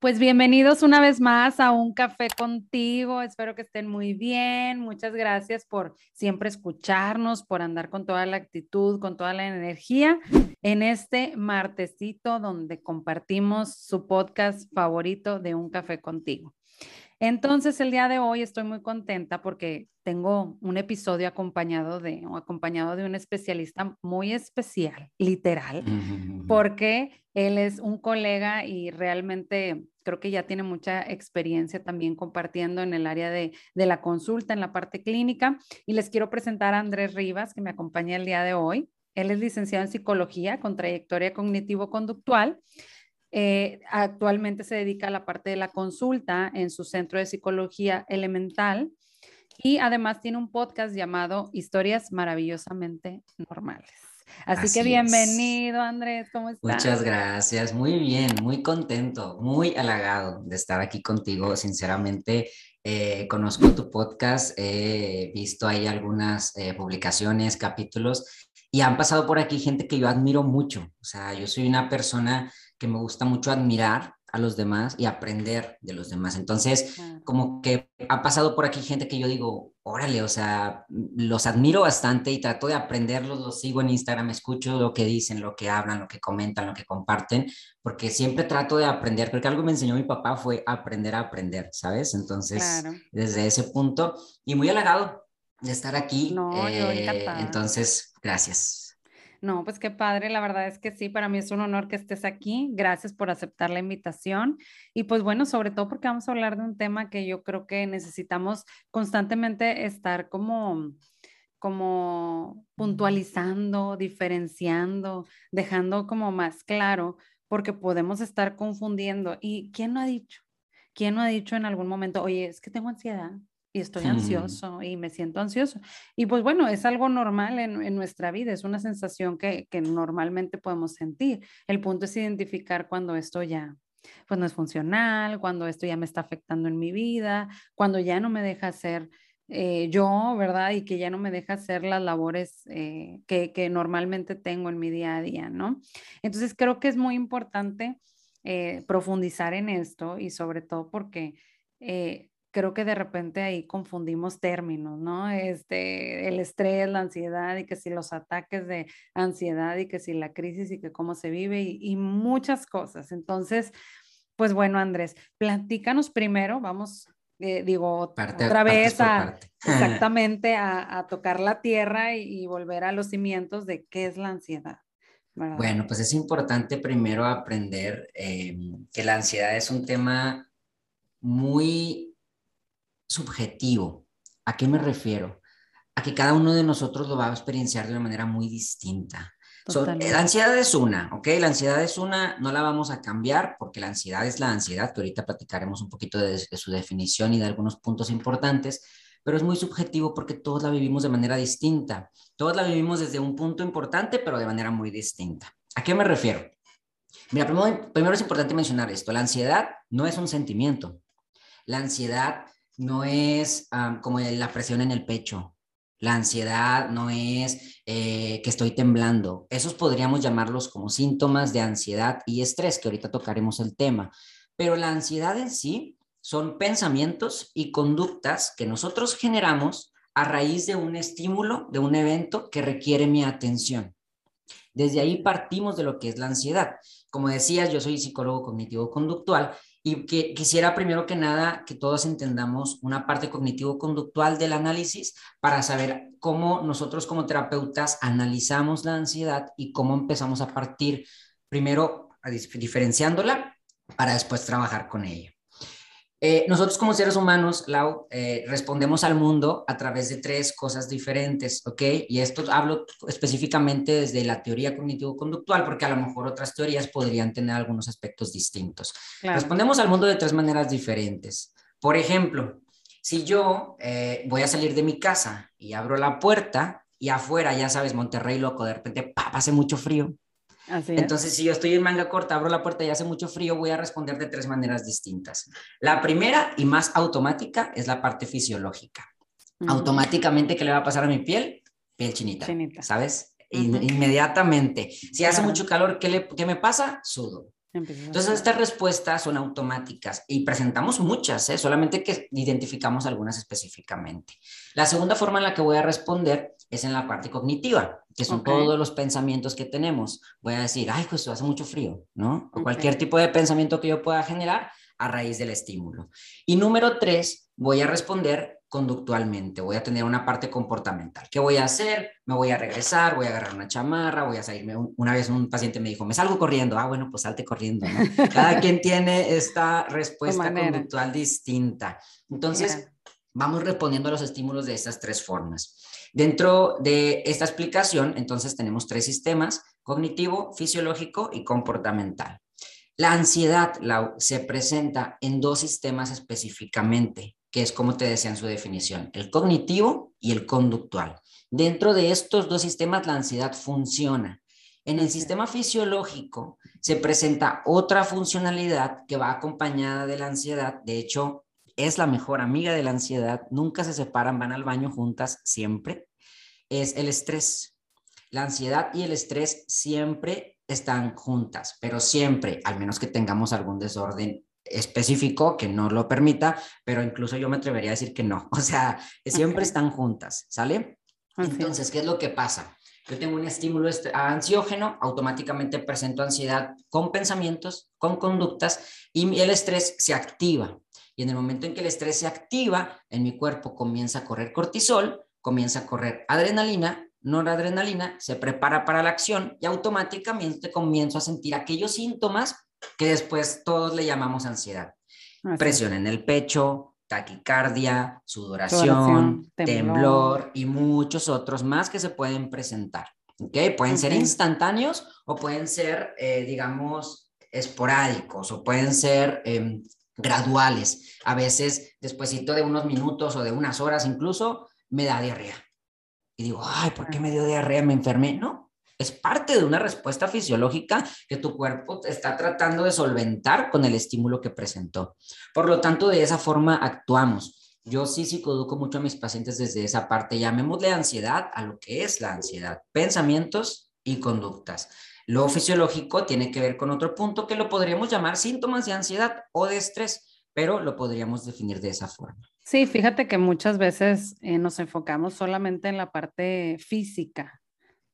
Pues bienvenidos una vez más a un café contigo. Espero que estén muy bien. Muchas gracias por siempre escucharnos, por andar con toda la actitud, con toda la energía en este martesito donde compartimos su podcast favorito de un café contigo. Entonces, el día de hoy estoy muy contenta porque tengo un episodio acompañado de, acompañado de un especialista muy especial, literal, porque él es un colega y realmente creo que ya tiene mucha experiencia también compartiendo en el área de, de la consulta, en la parte clínica. Y les quiero presentar a Andrés Rivas, que me acompaña el día de hoy. Él es licenciado en psicología con trayectoria cognitivo-conductual eh, actualmente se dedica a la parte de la consulta en su centro de psicología elemental y además tiene un podcast llamado Historias maravillosamente normales. Así, que bienvenido, Andrés, ¿cómo estás? Muchas gracias, muy bien, muy contento, muy halagado de estar aquí contigo. Sinceramente, eh, conozco tu podcast, he visto ahí algunas eh, publicaciones, capítulos, y han pasado por aquí gente que yo admiro mucho. O sea, yo soy una persona que me gusta mucho admirar a los demás y aprender de los demás. Entonces, como que ha pasado por aquí gente que yo digo, órale, o sea, los admiro bastante y trato de aprenderlos, los sigo en Instagram, escucho lo que dicen, lo que hablan, lo que comentan, lo que comparten, porque siempre trato de aprender. Creo que algo me enseñó mi papá fue aprender a aprender, ¿sabes? Entonces, desde ese punto, y muy halagado de estar aquí. No, eh, entonces, gracias. No, pues qué padre, la verdad es que sí, para mí es un honor que estés aquí. Gracias por aceptar la invitación. Y pues bueno, sobre todo porque vamos a hablar de un tema que yo creo que necesitamos constantemente estar como como puntualizando, diferenciando, dejando como más claro, porque podemos estar confundiendo. ¿Y quién no ha dicho? ¿Quién no ha dicho en algún momento, oye, es que tengo ansiedad? Y estoy ansioso y me siento ansioso. Y pues bueno, es algo normal en, nuestra vida, es una sensación que, que, normalmente podemos sentir. El punto es identificar cuando esto ya pues no es funcional, cuando esto ya me está afectando en mi vida, cuando ya no me deja hacer eh, yo, ¿verdad? Y que ya no me deja hacer las labores eh, que, que, normalmente tengo en mi día a día, ¿no? Entonces creo que es muy importante eh, profundizar en esto y sobre todo porque creo que de repente ahí confundimos términos, ¿no? Este, el estrés, la ansiedad y que si los ataques de ansiedad y que si la crisis y que cómo se vive y, muchas cosas. Entonces, pues bueno, Andrés, platícanos primero, vamos, eh, digo, otra vez a, exactamente a, tocar la tierra y, volver a los cimientos de qué es la ansiedad. Bueno, pues es importante primero aprender eh, que la ansiedad es un tema muy subjetivo. ¿A qué me refiero? A que cada uno de nosotros lo va a experienciar de una manera muy distinta. la ansiedad es una, ¿ok? La ansiedad es una, no la vamos a cambiar porque la ansiedad es la ansiedad, que ahorita platicaremos un poquito de, de su definición y de algunos puntos importantes, pero es muy subjetivo porque todos la vivimos de manera distinta. Todos la vivimos desde un punto importante, pero de manera muy distinta. ¿A qué me refiero? Mira, primero, primero es importante mencionar esto. La ansiedad no es un sentimiento. La ansiedad no es como la presión en el pecho, la ansiedad no es eh, que estoy temblando. Esos podríamos llamarlos como síntomas de ansiedad y estrés, que ahorita tocaremos el tema. Pero la ansiedad en sí son pensamientos y conductas que nosotros generamos a raíz de un estímulo, de un evento que requiere mi atención. Desde ahí partimos de lo que es la ansiedad. Como decías, yo soy psicólogo cognitivo-conductual y que quisiera primero que nada que todos entendamos una parte cognitivo-conductual del análisis para saber cómo nosotros como terapeutas analizamos la ansiedad y cómo empezamos a partir primero diferenciándola para después trabajar con ella. Eh, nosotros como seres humanos, Lau, eh, respondemos al mundo a través de tres cosas diferentes, ¿ok? Y esto hablo específicamente desde la teoría cognitivo-conductual, porque a lo mejor otras teorías podrían tener algunos aspectos distintos. Respondemos al mundo de tres maneras diferentes. Por ejemplo, si yo eh, voy a salir de mi casa y abro la puerta y afuera, ya sabes, Monterrey loco, de repente, ¡pap! hace mucho frío. Entonces, si yo estoy en manga corta, abro la puerta y hace mucho frío, voy a responder de tres maneras distintas. La primera y más automática es la parte fisiológica. Automáticamente, ¿qué le va a pasar a mi piel? Piel chinita, ¿sabes? Inmediatamente. Si hace mucho calor, ¿qué, le, ¿qué me pasa? Sudo. Entonces, estas respuestas son automáticas y presentamos muchas, ¿eh? solamente que identificamos algunas específicamente. La segunda forma en la que voy a responder es en la parte cognitiva, que son todos los pensamientos que tenemos. Voy a decir, ay, pues hace mucho frío, ¿no? O cualquier tipo de pensamiento que yo pueda generar a raíz del estímulo. Y número tres, voy a responder conductualmente, voy a tener una parte comportamental. ¿Qué voy a hacer? Me voy a regresar, voy a agarrar una chamarra, voy a salirme. Una vez un paciente me dijo, me salgo corriendo. Ah, bueno, pues salte corriendo. Cada quien tiene esta respuesta conductual distinta. Entonces, vamos respondiendo a los estímulos de estas tres formas. Dentro de esta explicación, entonces tenemos tres sistemas, cognitivo, fisiológico y comportamental. La ansiedad se presenta en dos sistemas específicamente, que es como te decía en su definición, el cognitivo y el conductual. Dentro de estos dos sistemas, la ansiedad funciona. En el sistema fisiológico se presenta otra funcionalidad que va acompañada de la ansiedad. De hecho, es la mejor amiga de la ansiedad. Nunca se separan, van al baño juntas siempre. Es el estrés. La ansiedad y el estrés siempre están juntas, pero siempre, al menos que tengamos algún desorden específico que no lo permita, pero incluso yo me atrevería a decir que no. O sea, siempre están juntas, ¿sale? Entonces, ¿qué es lo que pasa? Yo tengo un estímulo ansiógeno, automáticamente presento ansiedad con pensamientos, con conductas y el estrés se activa. Y en el momento en que el estrés se activa, en mi cuerpo comienza a correr cortisol, comienza a correr adrenalina, noradrenalina, se prepara para la acción y automáticamente comienzo a sentir aquellos síntomas que después todos le llamamos ansiedad. Presión en el pecho, taquicardia, sudoración, temblor. y muchos otros más que se pueden presentar. ¿okay? Pueden ser instantáneos o pueden ser, eh, digamos, esporádicos o pueden ser em, graduales. A veces, despuesito de unos minutos o de unas horas incluso, me da diarrea. Y digo, ay, ¿por qué me dio diarrea? Me enfermé. No, es parte de una respuesta fisiológica que tu cuerpo está tratando de solventar con el estímulo que presentó. Por lo tanto, de esa forma actuamos. Yo sí psicoduco mucho a mis pacientes desde esa parte. Llamémosle ansiedad a lo que es la ansiedad, pensamientos y conductas. Lo fisiológico tiene que ver con otro punto que lo podríamos llamar síntomas de ansiedad o de estrés, pero lo podríamos definir de esa forma. Sí, fíjate que muchas veces eh, nos enfocamos solamente en la parte física,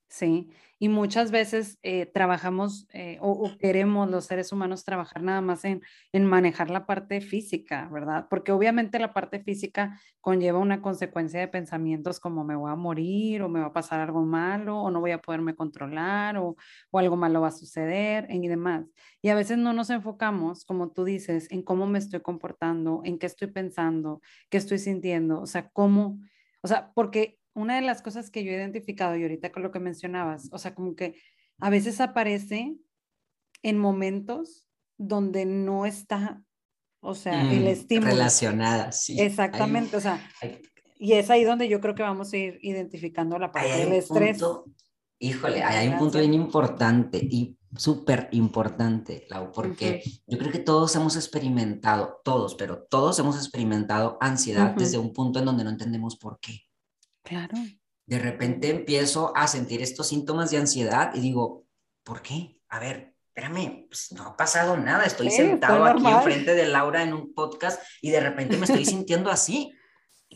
¿sí? Y muchas veces eh, trabajamos eh, o, queremos los seres humanos trabajar nada más en, en manejar la parte física, ¿verdad? Porque obviamente la parte física conlleva una consecuencia de pensamientos como me voy a morir o me va a pasar algo malo o no voy a poderme controlar o, o algo malo va a suceder y demás. Y a veces no nos enfocamos, como tú dices, en cómo me estoy comportando, en qué estoy pensando, qué estoy sintiendo, o sea, cómo, o sea, porque una de las cosas que yo he identificado y ahorita con lo que mencionabas, o sea, como que a veces aparece en momentos donde no está, o sea, el estímulo. Relacionada, sí. Exactamente, o sea, y es ahí donde yo creo que vamos a ir identificando la parte del estrés. híjole, hay un punto bien importante y súper importante, Lau, porque yo creo que todos hemos experimentado, todos, pero todos hemos experimentado ansiedad desde un punto en donde no entendemos por qué. Claro. De repente empiezo a sentir estos síntomas de ansiedad y digo, ¿por qué? A ver, espérame, pues no ha pasado nada, estoy sentado aquí enfrente de Laura en un podcast y de repente me estoy sintiendo así.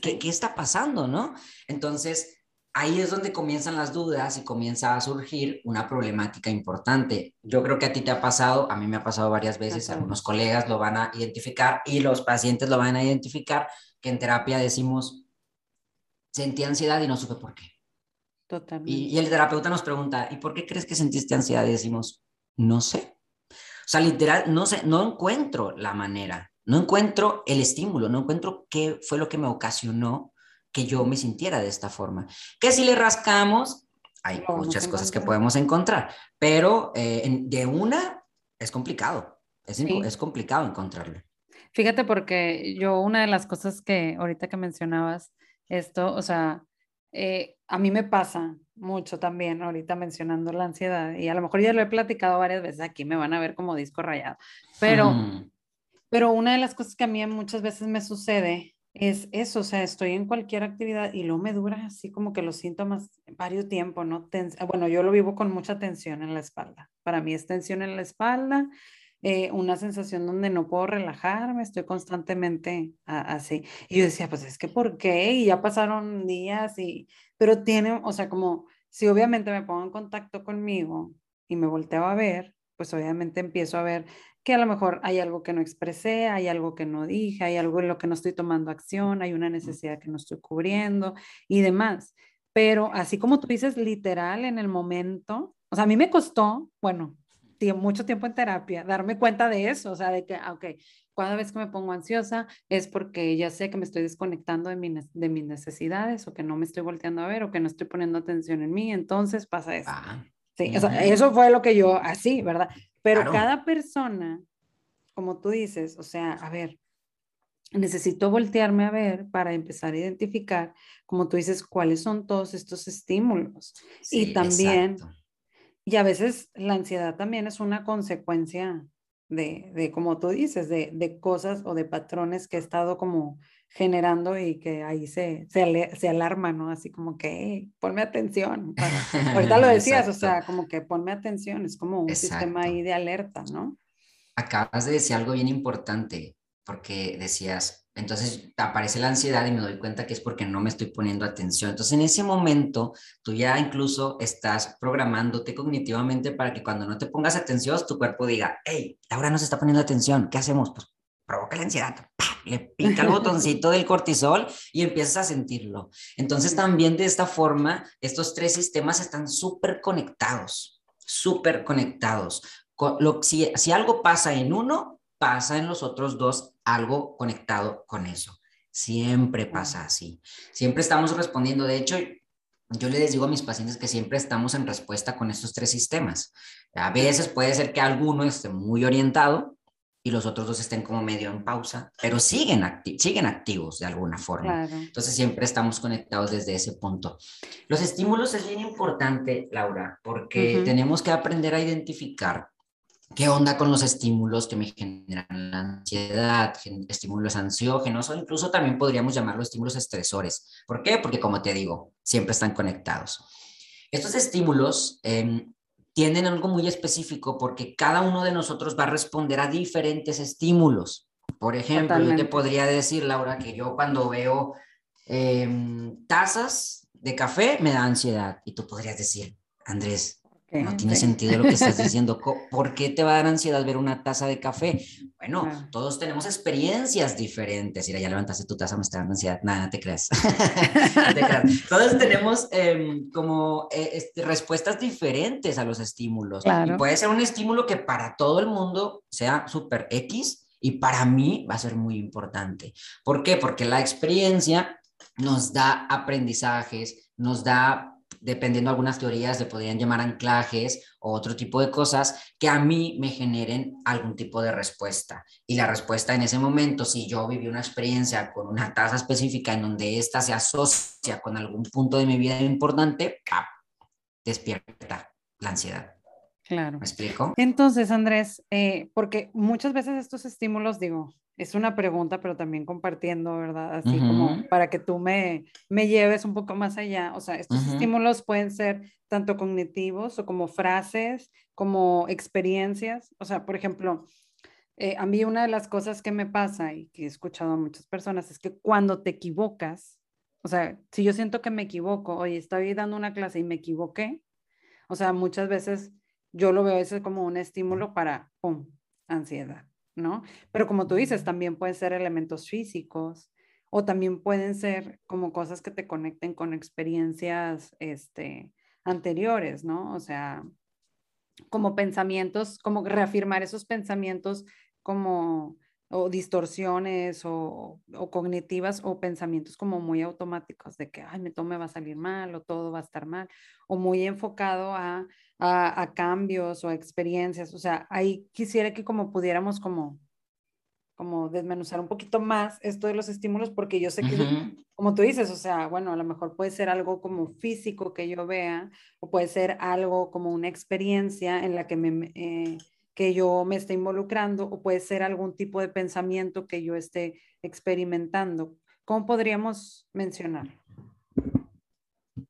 ¿Qué, ¿Qué está pasando, no? Entonces, ahí es donde comienzan las dudas y comienza a surgir una problemática importante. Yo creo que a ti te ha pasado, a mí me ha pasado varias veces, algunos colegas lo van a identificar y los pacientes lo van a identificar, que en terapia decimos, sentí ansiedad y no supe por qué. Totalmente. Y, el terapeuta nos pregunta, ¿y por qué crees que sentiste ansiedad? Y decimos, no sé. O sea, literal, no sé, no encuentro la manera, no encuentro el estímulo, no encuentro qué fue lo que me ocasionó que yo me sintiera de esta forma. Que si le rascamos, hay muchas cosas que podemos encontrar, pero eh, de una es complicado, es, es complicado encontrarlo. Fíjate porque yo una de las cosas que ahorita que mencionabas, esto, o sea, eh, a mí me pasa mucho también, ahorita mencionando la ansiedad, y a lo mejor ya lo he platicado varias veces, aquí me van a ver como disco rayado, pero, pero una de las cosas que a mí muchas veces me sucede es eso, o sea, estoy en cualquier actividad y luego me dura así como que los síntomas varios tiempo, ¿no? bueno, yo lo vivo con mucha tensión en la espalda. Para mí es tensión en la espalda, eh, una sensación donde no puedo relajarme, estoy constantemente así. Y yo decía, pues es que ¿por qué? Y ya pasaron días y, pero tiene, o sea, como si obviamente me pongo en contacto conmigo y me volteo a ver, pues obviamente empiezo a ver que a lo mejor hay algo que no expresé, hay algo que no dije, hay algo en lo que no estoy tomando acción, hay una necesidad que no estoy cubriendo y demás. Pero así como tú dices, literal, en el momento, o sea, a mí me costó, bueno, mucho tiempo en terapia, darme cuenta de eso, o sea, de que, ah, ok, cada vez que me pongo ansiosa es porque ya sé que me estoy desconectando de, de mis necesidades o que no me estoy volteando a ver o que no estoy poniendo atención en mí, entonces pasa eso. Ah, sí, eso fue lo que yo, así, ¿verdad? Pero cada persona, como tú dices, o sea, a ver, necesito voltearme a ver para empezar a identificar, como tú dices, cuáles son todos estos estímulos. y también... Y a veces la ansiedad también es una consecuencia de, de como tú dices, de, de, cosas o de patrones que he estado como generando y que ahí se, se, se alarma, ¿no? Así como que, ponme atención. ahorita lo decías, o sea, como que ponme atención, es como un sistema ahí de alerta, ¿no? Acabas de decir algo bien importante, porque decías, entonces aparece la ansiedad y me doy cuenta que es porque no me estoy poniendo atención. Entonces en ese momento tú ya incluso estás programándote cognitivamente para que cuando no te pongas atención tu cuerpo diga, hey, Laura no se está poniendo atención, ¿qué hacemos? Pues provoca la ansiedad, le pica el botoncito del cortisol y empiezas a sentirlo. Entonces también de esta forma estos tres sistemas están súper conectados, súper conectados. Si algo pasa en uno, pasa en los otros dos algo conectado con eso. Siempre pasa así. Siempre estamos respondiendo. De hecho, yo les digo a mis pacientes que siempre estamos en respuesta con estos tres sistemas. A veces puede ser que alguno esté muy orientado y los otros dos estén como medio en pausa, pero siguen, siguen activos de alguna forma. Entonces siempre estamos conectados desde ese punto. Los estímulos es bien importante, Laura, porque tenemos que aprender a identificar ¿Qué onda con los estímulos que me generan la ansiedad, estímulos ansiógenos o incluso también podríamos llamarlos estímulos estresores? ¿Por qué? Porque como te digo, siempre están conectados. Estos estímulos em, tienen algo muy específico porque cada uno de nosotros va a responder a diferentes estímulos. Por ejemplo, yo te podría decir, Laura, que yo cuando veo em, tazas de café me da ansiedad y tú podrías decir, Andrés, no tiene sentido lo que estás diciendo. ¿Por qué te va a dar ansiedad ver una taza de café? Bueno, todos tenemos experiencias diferentes. Mira, ya levantaste tu taza, me está dando ansiedad. Nada, no te creas. Todos tenemos em, como eh, este, respuestas diferentes a los estímulos. Y puede ser un estímulo que para todo el mundo sea súper X y para mí va a ser muy importante. ¿Por qué? Porque la experiencia nos da aprendizajes, nos da dependiendo de algunas teorías, le podrían llamar anclajes o otro tipo de cosas que a mí me generen algún tipo de respuesta. Y la respuesta en ese momento, si yo viví una experiencia con una tasa específica en donde ésta se asocia con algún punto de mi vida importante, despierta la ansiedad. Claro. ¿Me explico? Entonces, Andrés, eh, porque muchas veces estos estímulos, digo, es una pregunta, pero también compartiendo, ¿verdad? Así como para que tú me, me lleves un poco más allá. O sea, estos estímulos pueden ser tanto cognitivos o como frases, como experiencias. O sea, por ejemplo, eh, a mí una de las cosas que me pasa y que he escuchado a muchas personas es que cuando te equivocas, o sea, si yo siento que me equivoco, oye, estoy dando una clase y me equivoqué, o sea, muchas veces yo lo veo eso como un estímulo para, ¡pum!, ansiedad. ¿No? Pero como tú dices, también pueden ser elementos físicos o también pueden ser como cosas que te conecten con experiencias este, anteriores, ¿no? O sea, como pensamientos, como reafirmar esos pensamientos como o distorsiones o, o, cognitivas o pensamientos como muy automáticos de que, ay, me todo me va a salir mal o todo va a estar mal, o muy enfocado a, a, cambios o a experiencias. O sea, ahí quisiera que como pudiéramos como como desmenuzar un poquito más esto de los estímulos, porque yo sé que, como tú dices, o sea, bueno, a lo mejor puede ser algo como físico que yo vea, o puede ser algo como una experiencia en la que, me, eh, que yo me esté involucrando, o puede ser algún tipo de pensamiento que yo esté experimentando. ¿Cómo podríamos mencionar?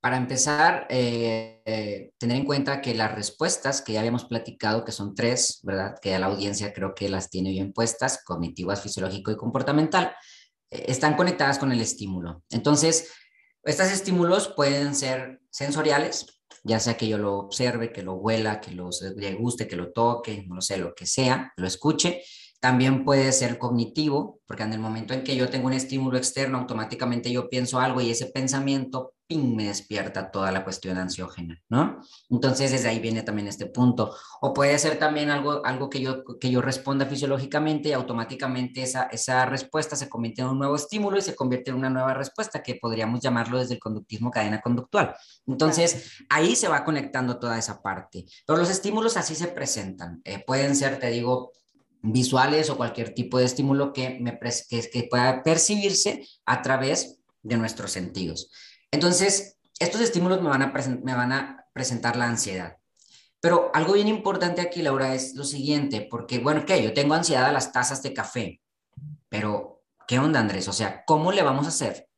Para empezar, eh, eh, tener en cuenta que las respuestas que ya habíamos platicado, que son tres, ¿verdad? Que a la audiencia creo que las tiene bien puestas, cognitivas, fisiológico y comportamental, eh, están conectadas con el estímulo. Entonces, estos estímulos pueden ser sensoriales, ya sea que yo lo observe, que lo huela, que lo, guste, que lo toque, no sé, lo que sea, lo escuche. También puede ser cognitivo, porque en el momento en que yo tengo un estímulo externo, automáticamente yo pienso algo y ese pensamiento, ping, me despierta toda la cuestión ansiógena, ¿no? Entonces, desde ahí viene también este punto. O puede ser también algo, algo que, yo, que yo responda fisiológicamente y automáticamente esa, esa respuesta se convierte en un nuevo estímulo y se convierte en una nueva respuesta, que podríamos llamarlo desde el conductismo cadena conductual. Entonces, ahí se va conectando toda esa parte. Pero los estímulos así se presentan. Eh, pueden ser, te digo, visuales o cualquier tipo de estímulo que, me que, pueda percibirse a través de nuestros sentidos. Entonces, estos estímulos me van, a presentar la ansiedad. Pero algo bien importante aquí, Laura, es lo siguiente, porque, bueno, ¿qué? Yo tengo ansiedad a las tazas de café, pero, ¿qué onda, Andrés? O sea, ¿cómo le vamos a hacer?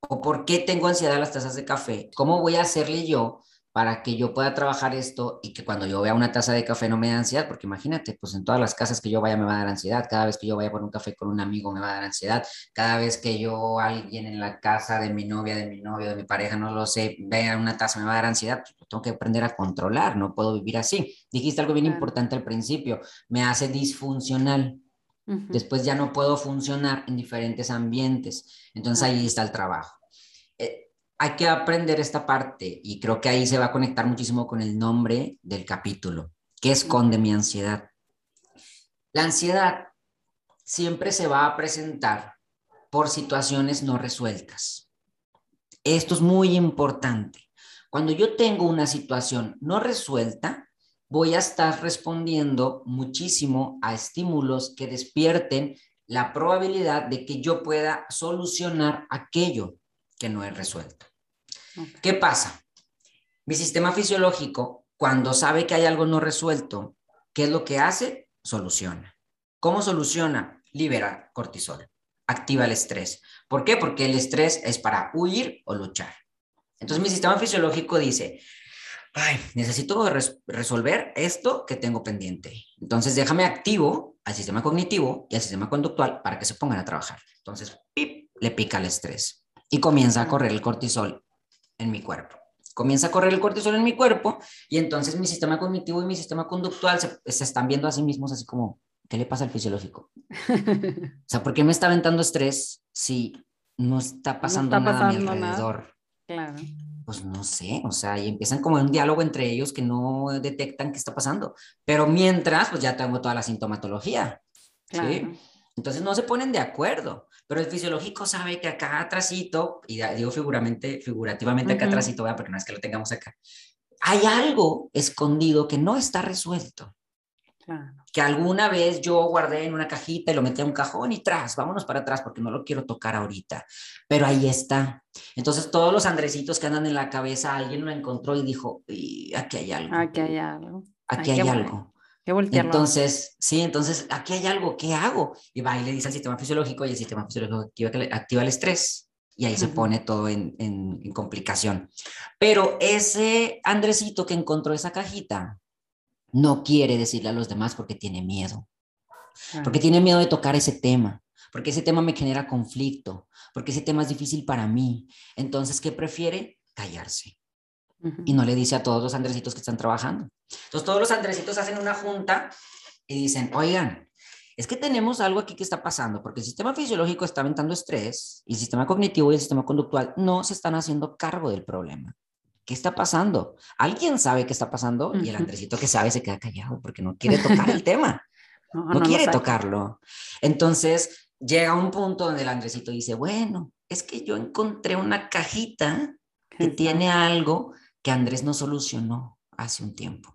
¿O por qué tengo ansiedad a las tazas de café? ¿Cómo voy a hacerle yo para que yo pueda trabajar esto y que cuando yo vea una taza de café no me dé ansiedad, porque imagínate, pues en todas las casas que yo vaya me va a dar ansiedad, cada vez que yo vaya por un café con un amigo me va a dar ansiedad, cada vez que yo alguien en la casa de mi novia, de mi novio, de mi pareja, no lo sé, vea una taza me va a dar ansiedad, pues tengo que aprender a controlar, no puedo vivir así. Dijiste algo bien importante al principio, me hace disfuncional. Después ya no puedo funcionar en diferentes ambientes. Entonces ahí está el trabajo hay que aprender esta parte y creo que ahí se va a conectar muchísimo con el nombre del capítulo. ¿Qué esconde mi ansiedad? La ansiedad siempre se va a presentar por situaciones no resueltas. Esto es muy importante. Cuando yo tengo una situación no resuelta, voy a estar respondiendo muchísimo a estímulos que despierten la probabilidad de que yo pueda solucionar aquello que no he resuelto. ¿Qué pasa? Mi sistema fisiológico, cuando sabe que hay algo no resuelto, ¿qué es lo que hace? Soluciona. ¿Cómo soluciona? Libera cortisol, activa el estrés. ¿Por qué? Porque el estrés es para huir o luchar. Entonces mi sistema fisiológico dice, ay, necesito resolver esto que tengo pendiente. Entonces déjame activo al sistema cognitivo y al sistema conductual para que se pongan a trabajar. Entonces, pip, le pica el estrés y comienza a correr el cortisol en mi cuerpo. Comienza a correr el cortisol en mi cuerpo y entonces mi sistema cognitivo y mi sistema conductual se, están viendo a sí mismos así como, ¿qué le pasa al fisiológico? o sea, ¿por qué me está aventando estrés si no está pasando nada a mi alrededor? Claro. Pues no sé, o sea, y empiezan como un diálogo entre ellos que no detectan qué está pasando. Pero mientras, pues ya tengo toda la sintomatología. ¿sí? Entonces no se ponen de acuerdo. Pero el fisiológico sabe que acá atrásito, y digo figuramente, figurativamente acá atrásito, porque no es que lo tengamos acá, hay algo escondido que no está resuelto. Que alguna vez yo guardé en una cajita y lo metí en un cajón y tras, vámonos para atrás porque no lo quiero tocar ahorita. Pero ahí está. Entonces todos los andresitos que andan en la cabeza, alguien lo encontró y dijo, aquí hay algo. Aquí hay algo. Aquí hay algo. Entonces, sí, entonces aquí hay algo, ¿qué hago? Y va y le dice al sistema fisiológico y el sistema fisiológico activa, el estrés y ahí se pone todo en, en, complicación. Pero ese Andresito que encontró esa cajita no quiere decirle a los demás porque tiene miedo. Porque tiene miedo de tocar ese tema, porque ese tema me genera conflicto, porque ese tema es difícil para mí. Entonces, ¿qué prefiere? Callarse y no le dice a todos los andresitos que están trabajando. Entonces todos los andresitos hacen una junta y dicen, oigan, es que tenemos algo aquí que está pasando, porque el sistema fisiológico está aumentando estrés y el sistema cognitivo y el sistema conductual no se están haciendo cargo del problema. ¿Qué está pasando? ¿Alguien sabe qué está pasando? Y el Andresito que sabe se queda callado porque no quiere tocar el tema. No, quiere tocarlo. Entonces llega un punto donde el Andresito dice, bueno, es que yo encontré una cajita que tiene algo que Andrés no solucionó hace un tiempo.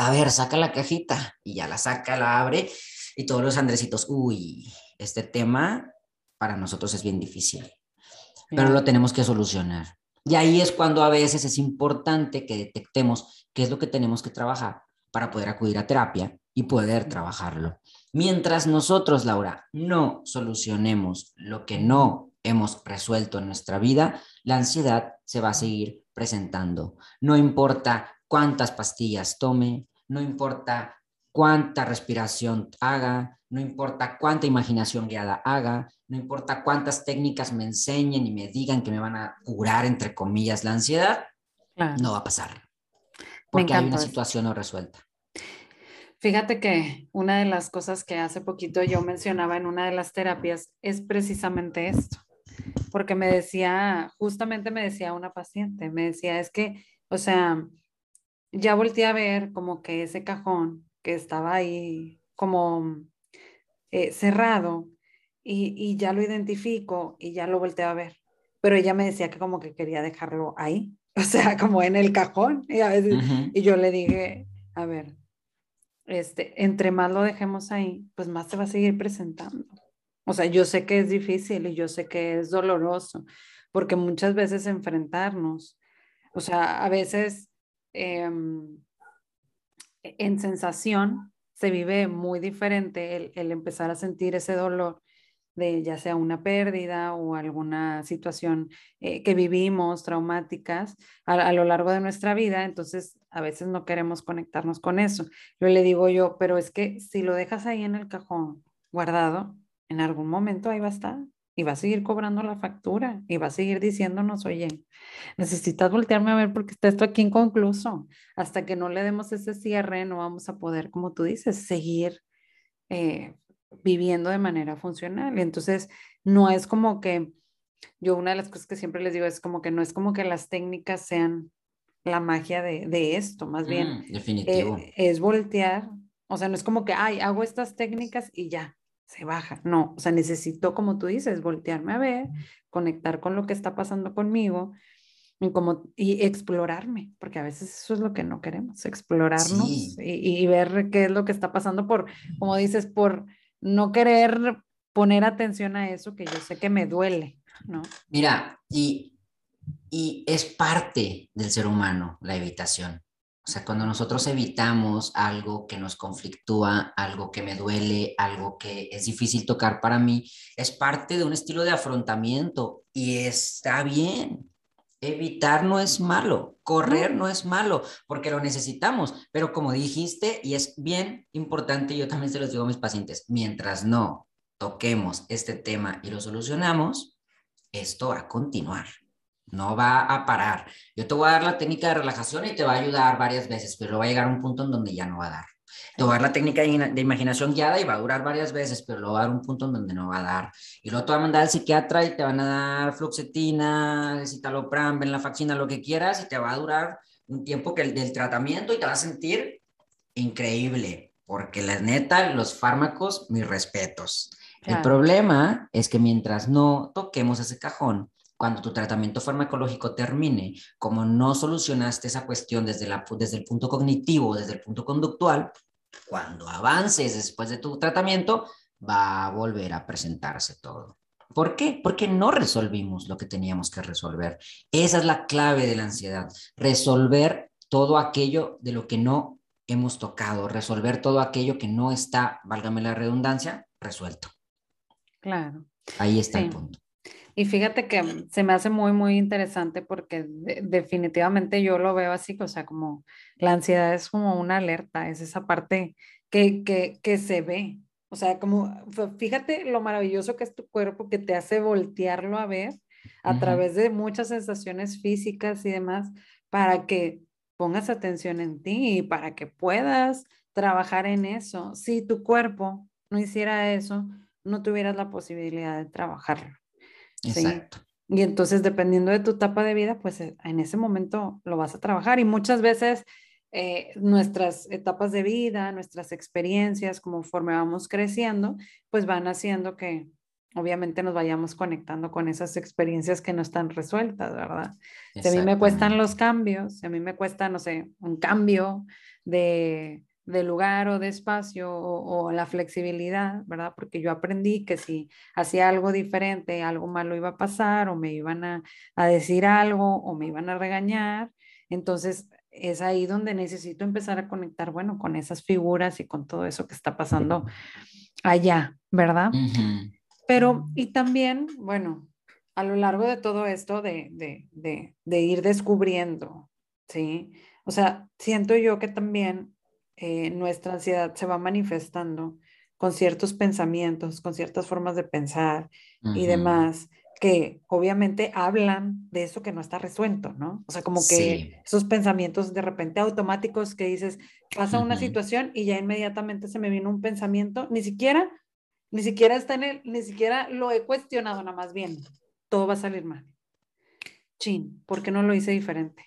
A ver, saca la cajita y ya la saca, la abre y todos los Andresitos, uy, este tema para nosotros es bien difícil, pero lo tenemos que solucionar. Y ahí es cuando a veces es importante que detectemos qué es lo que tenemos que trabajar para poder acudir a terapia y poder trabajarlo. Mientras nosotros, Laura, no solucionemos lo que no hemos resuelto en nuestra vida, la ansiedad se va a seguir presentando. No importa cuántas pastillas tome, no importa cuánta respiración haga, no importa cuánta imaginación guiada haga, no importa cuántas técnicas me enseñen y me digan que me van a curar, entre comillas, la ansiedad, no va a pasar. Porque hay una situación no resuelta. Fíjate que una de las cosas que hace poquito yo mencionaba en una de las terapias es precisamente esto, porque me decía, justamente me decía una paciente, me decía, es que, o sea, ya volteé a ver como que ese cajón que estaba ahí como eh, cerrado y, ya lo identifico y ya lo volteo a ver. Pero ella me decía que como que quería dejarlo ahí, o sea, como en el cajón. Y, a veces, y yo le dije, a ver, este, entre más lo dejemos ahí, pues más se va a seguir presentando. O sea, yo sé que es difícil y yo sé que es doloroso, porque muchas veces enfrentarnos, o sea, a veces em, en sensación se vive muy diferente el, empezar a sentir ese dolor de ya sea una pérdida o alguna situación eh, que vivimos traumáticas a, lo largo de nuestra vida, entonces a veces no queremos conectarnos con eso. Yo le digo yo, pero es que si lo dejas ahí en el cajón guardado, en algún momento ahí va a estar y va a seguir cobrando la factura y va a seguir diciéndonos, oye, necesitas voltearme a ver porque está esto aquí inconcluso. Hasta que no le demos ese cierre, no vamos a poder, como tú dices, seguir eh, viviendo de manera funcional. Y entonces, no es como que, yo una de las cosas que siempre les digo es como que no es como que las técnicas sean la magia de, esto, más bien. Mm, definitivo. Eh, es voltear, o sea, no es como que, ay, hago estas técnicas y ya, se baja. No, o sea, necesito, como tú dices, voltearme a ver, conectar con lo que está pasando conmigo y, como, y explorarme, porque a veces eso es lo que no queremos, explorarnos y, ver qué es lo que está pasando por, como dices, por no querer poner atención a eso que yo sé que me duele, ¿no? Mira, y, y es parte del ser humano la evitación. O sea, cuando nosotros evitamos algo que nos conflictúa, algo que me duele, algo que es difícil tocar para mí, es parte de un estilo de afrontamiento y está bien. Evitar no es malo, correr no es malo, porque lo necesitamos, pero como dijiste, y es bien importante, yo también se los digo a mis pacientes, mientras no toquemos este tema y lo solucionamos, esto va a continuar no va a parar. Yo te voy a dar la técnica de relajación y te va a ayudar varias veces, pero va a llegar a un punto en donde ya no va a dar. Te voy a dar la técnica de imaginación guiada y va a durar varias veces, pero lo va a dar un punto en donde no va a dar. Y luego te va a mandar al psiquiatra y te van a dar fluoxetina, citalopram, venlafaxina, lo que quieras, y te va a durar un tiempo que el del tratamiento y te va a sentir increíble, porque la neta, los fármacos, mis respetos. El problema es que mientras no toquemos ese cajón, cuando tu tratamiento farmacológico termine, como no solucionaste esa cuestión desde, la, desde el punto cognitivo, desde el punto conductual, cuando avances después de tu tratamiento, va a volver a presentarse todo. ¿Por qué? Porque no resolvimos lo que teníamos que resolver. Esa es la clave de la ansiedad, resolver todo aquello de lo que no hemos tocado, resolver todo aquello que no está, válgame la redundancia, resuelto. Claro. Ahí está el punto. Y fíjate que se me hace muy, muy interesante porque definitivamente yo lo veo así, o sea, como la ansiedad es como una alerta, es esa parte que, que, que se ve. O sea, como fíjate lo maravilloso que es tu cuerpo que te hace voltearlo a ver a través de muchas sensaciones físicas y demás para que pongas atención en ti y para que puedas trabajar en eso. Si tu cuerpo no hiciera eso, no tuvieras la posibilidad de trabajarlo. Exacto. Y entonces, dependiendo de tu etapa de vida, pues eh, en ese momento lo vas a trabajar. Y muchas veces eh, nuestras etapas de vida, nuestras experiencias, conforme vamos creciendo, pues van haciendo que obviamente nos vayamos conectando con esas experiencias que no están resueltas, ¿verdad? Si a mí me cuestan los cambios, si a mí me cuesta, no sé, un cambio de, de lugar o de espacio o, la flexibilidad, ¿verdad? Porque yo aprendí que si hacía algo diferente, algo malo iba a pasar o me iban a, a decir algo o me iban a regañar. Entonces, es ahí donde necesito empezar a conectar, bueno, con esas figuras y con todo eso que está pasando allá, ¿verdad? Pero, y también, bueno, a lo largo de todo esto de, de, de, de, ir descubriendo, ¿sí? O sea, siento yo que también eh, nuestra ansiedad se va manifestando con ciertos pensamientos, con ciertas formas de pensar y demás, que obviamente hablan de eso que no está resuelto, ¿no? O sea, como que esos pensamientos de repente automáticos que dices, pasa una situación y ya inmediatamente se me viene un pensamiento, ni siquiera, ni siquiera está en el, ni siquiera lo he cuestionado, nada más bien, todo va a salir mal. Chin, ¿por qué no lo hice diferente?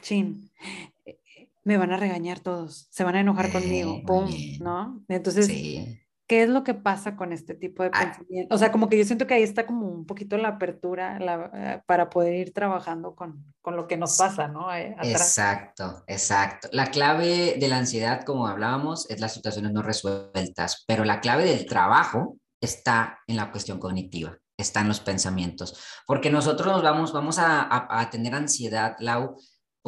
Chin, me van a regañar todos, se van a enojar conmigo, ¡pum! ¿No? Entonces, ¿qué es lo que pasa con este tipo de ah. pensamiento? O sea, como que yo siento que ahí está como un poquito la apertura eh, para poder ir trabajando con, con, lo que nos pasa, ¿no? Exacto, exacto. La clave de la ansiedad, como hablábamos, es las situaciones no resueltas, pero la clave del trabajo está en la cuestión cognitiva está en los pensamientos, porque nosotros nos vamos, vamos a, a, a tener ansiedad, Lau,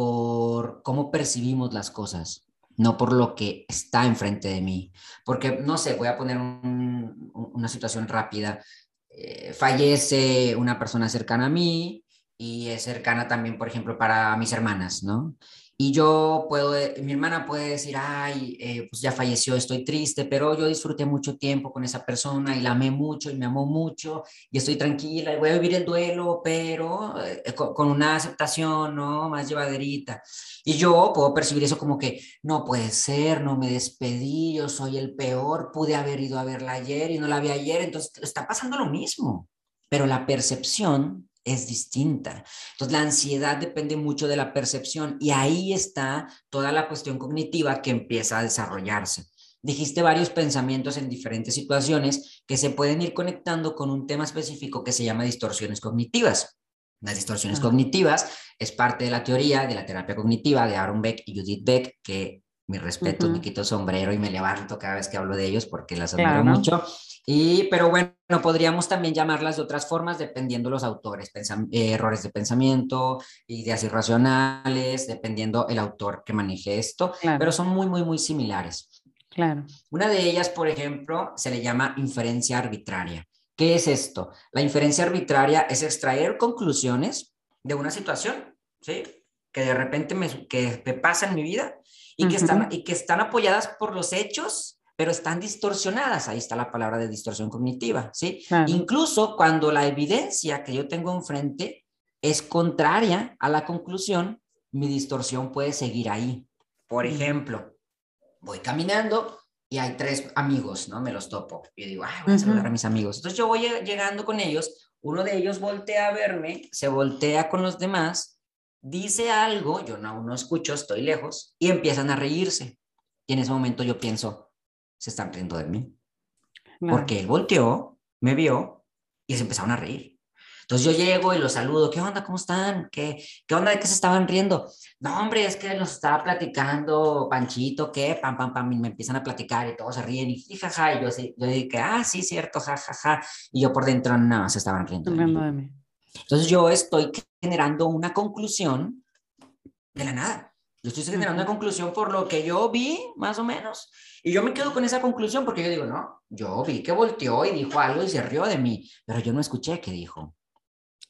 por cómo percibimos las cosas, no por lo que está enfrente de mí. Porque, no sé, voy a poner una situación rápida. Eh, fallece una persona cercana a mí y es cercana también, por ejemplo, para mis hermanas, ¿no? Y yo puedo, mi hermana puede decir, ay, eh, pues ya falleció, estoy triste, pero yo disfruté mucho tiempo con esa persona y la amé mucho y me amó mucho y estoy tranquila y voy a vivir el duelo, pero eh, con, una aceptación, ¿no? Más llevaderita. Y yo puedo percibir eso como que no puede ser, no me despedí, yo soy el peor, pude haber ido a verla ayer y no la vi ayer, entonces está pasando lo mismo. Pero la percepción es distinta. Entonces, la ansiedad depende mucho de la percepción y ahí está toda la cuestión cognitiva que empieza a desarrollarse. Dijiste varios pensamientos en diferentes situaciones que se pueden ir conectando con un tema específico que se llama distorsiones cognitivas. Las distorsiones cognitivas es parte de la teoría de la terapia cognitiva de Aaron Beck y Judith Beck, que mi respeto, me quito sombrero y me levanto cada vez que hablo de ellos porque las admiro mucho. Y, pero bueno, podríamos también llamarlas de otras formas dependiendo los autores, eh, errores de pensamiento, ideas irracionales, dependiendo el autor que maneje esto, pero son muy, muy, muy similares. Claro. Una de ellas, por ejemplo, se le llama inferencia arbitraria. ¿Qué es esto? La inferencia arbitraria es extraer conclusiones de una situación, ¿sí? Que de repente me, que me pasa en mi vida y, que están, y que están apoyadas por los hechos pero están distorsionadas. Ahí está la palabra de distorsión cognitiva, ¿sí? Incluso cuando la evidencia que yo tengo enfrente es contraria a la conclusión, mi distorsión puede seguir ahí. Por ejemplo, voy caminando y hay tres amigos, ¿no? Me los topo. Y digo, ay, voy a saludar a mis amigos. Entonces yo voy llegando con ellos, uno de ellos voltea a verme, se voltea con los demás, dice algo, yo no, no escucho, estoy lejos, y empiezan a reírse. Y en ese momento yo pienso, se están riendo de mí. Porque él volteó, me vio y se empezaron a reír. Entonces yo llego y los saludo, ¿qué onda? ¿Cómo están? ¿Qué, qué onda de qué se estaban riendo? No, hombre, es que nos estaba platicando Panchito, ¿qué? Pam, pam, pam, y me empiezan a platicar y todos se ríen y jajaja, y yo, yo dije, ah, sí, cierto, jajaja, y yo por dentro nada, se estaban riendo. De mí. Entonces yo estoy generando una conclusión de la nada. Yo estoy generando una conclusión por lo que yo vi, más o menos. Y yo me quedo con esa conclusión porque yo digo, no, yo vi que volteó y dijo algo y se rió de mí, pero yo no escuché qué dijo.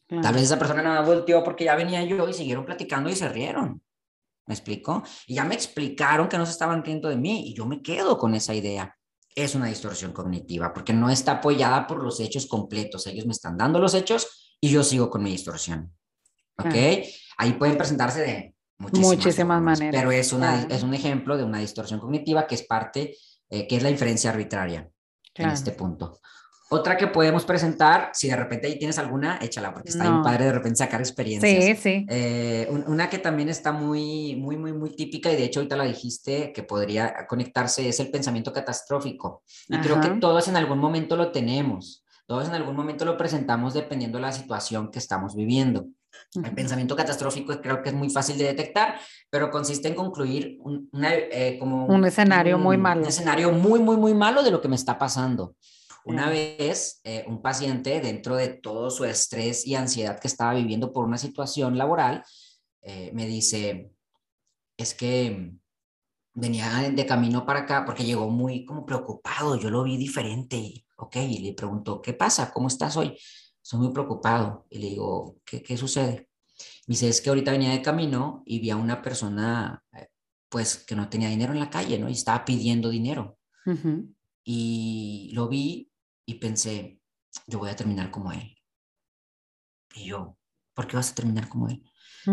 Tal vez esa persona nada volteó porque ya venía yo y siguieron platicando y se rieron. ¿Me explico? Y ya me explicaron que no se estaban riendo de mí y yo me quedo con esa idea. Es una distorsión cognitiva porque no está apoyada por los hechos completos. Ellos me están dando los hechos y yo sigo con mi distorsión. ¿Ok? Ahí pueden presentarse de muchísimas, maneras. Pero es, una, es un ejemplo de una distorsión cognitiva que es parte, eh, que es la inferencia arbitraria en este punto. Otra que podemos presentar, si de repente ahí tienes alguna, échala, porque está bien padre de repente sacar experiencias. Sí, sí. Eh, una que también está muy, muy, muy, muy típica, y de hecho ahorita la dijiste, que podría conectarse, es el pensamiento catastrófico. Y creo que todos en algún momento lo tenemos. Todos en algún momento lo presentamos dependiendo de la situación que estamos viviendo. El pensamiento catastrófico creo que es muy fácil de detectar, pero consiste en concluir un, eh, como un escenario muy malo. Un escenario muy, muy, muy malo de lo que me está pasando. Una vez, eh, un paciente, dentro de todo su estrés y ansiedad que estaba viviendo por una situación laboral, eh, me dice, es que venía de camino para acá porque llegó muy como preocupado, yo lo vi diferente, ok, y le pregunto, ¿qué pasa? ¿Cómo estás hoy? Estoy muy preocupado. Y le digo, ¿qué, qué sucede? Me dice, es que ahorita venía de camino y vi a una persona, eh, pues, que no tenía dinero en la calle, ¿no? Y estaba pidiendo dinero. Y lo vi y pensé, yo voy a terminar como él. Y yo, ¿por qué vas a terminar como él?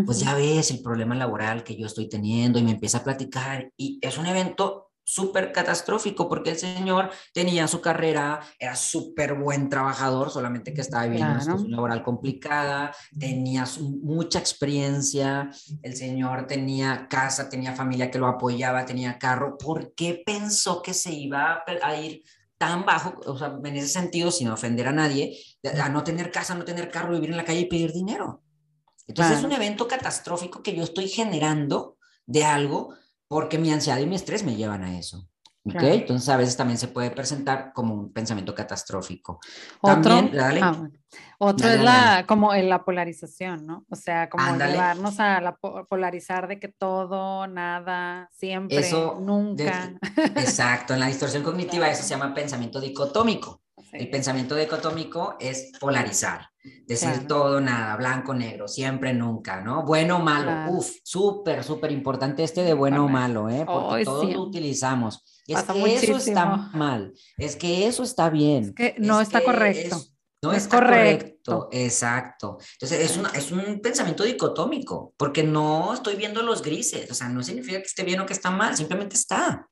Pues ya ves el problema laboral que yo estoy teniendo y me empieza a platicar y es un evento súper catastrófico porque el señor tenía su carrera, era súper buen trabajador, solamente que estaba viviendo una situación laboral complicada, tenía mucha experiencia, el señor tenía casa, tenía familia que lo apoyaba, tenía carro. ¿Por qué pensó que se iba a ir tan bajo, o sea, en ese sentido, sin ofender a nadie, a no tener casa, no tener carro, vivir en la calle y pedir dinero? Entonces es un evento catastrófico que yo estoy generando de algo porque mi ansiedad y mi estrés me llevan a eso. ¿Ok? Entonces a veces también se puede presentar como un pensamiento catastrófico. Otro, ah, Otro es la, como en la polarización, ¿no? O sea, como llevarnos a la polarizar de que todo, nada, siempre, nunca. exacto, en la distorsión cognitiva eso se llama pensamiento dicotómico. El pensamiento dicotómico es polarizar, decir todo, nada, blanco, negro, siempre, nunca, ¿no? Bueno o malo, uf, súper, súper importante este de bueno o malo, ¿eh? Porque todos lo utilizamos. Es que eso está mal, es que eso está bien. Es que no está correcto. no es correcto. exacto. Entonces es, es un pensamiento dicotómico, porque no estoy viendo los grises, o sea, no significa que esté bien o que está mal, simplemente está.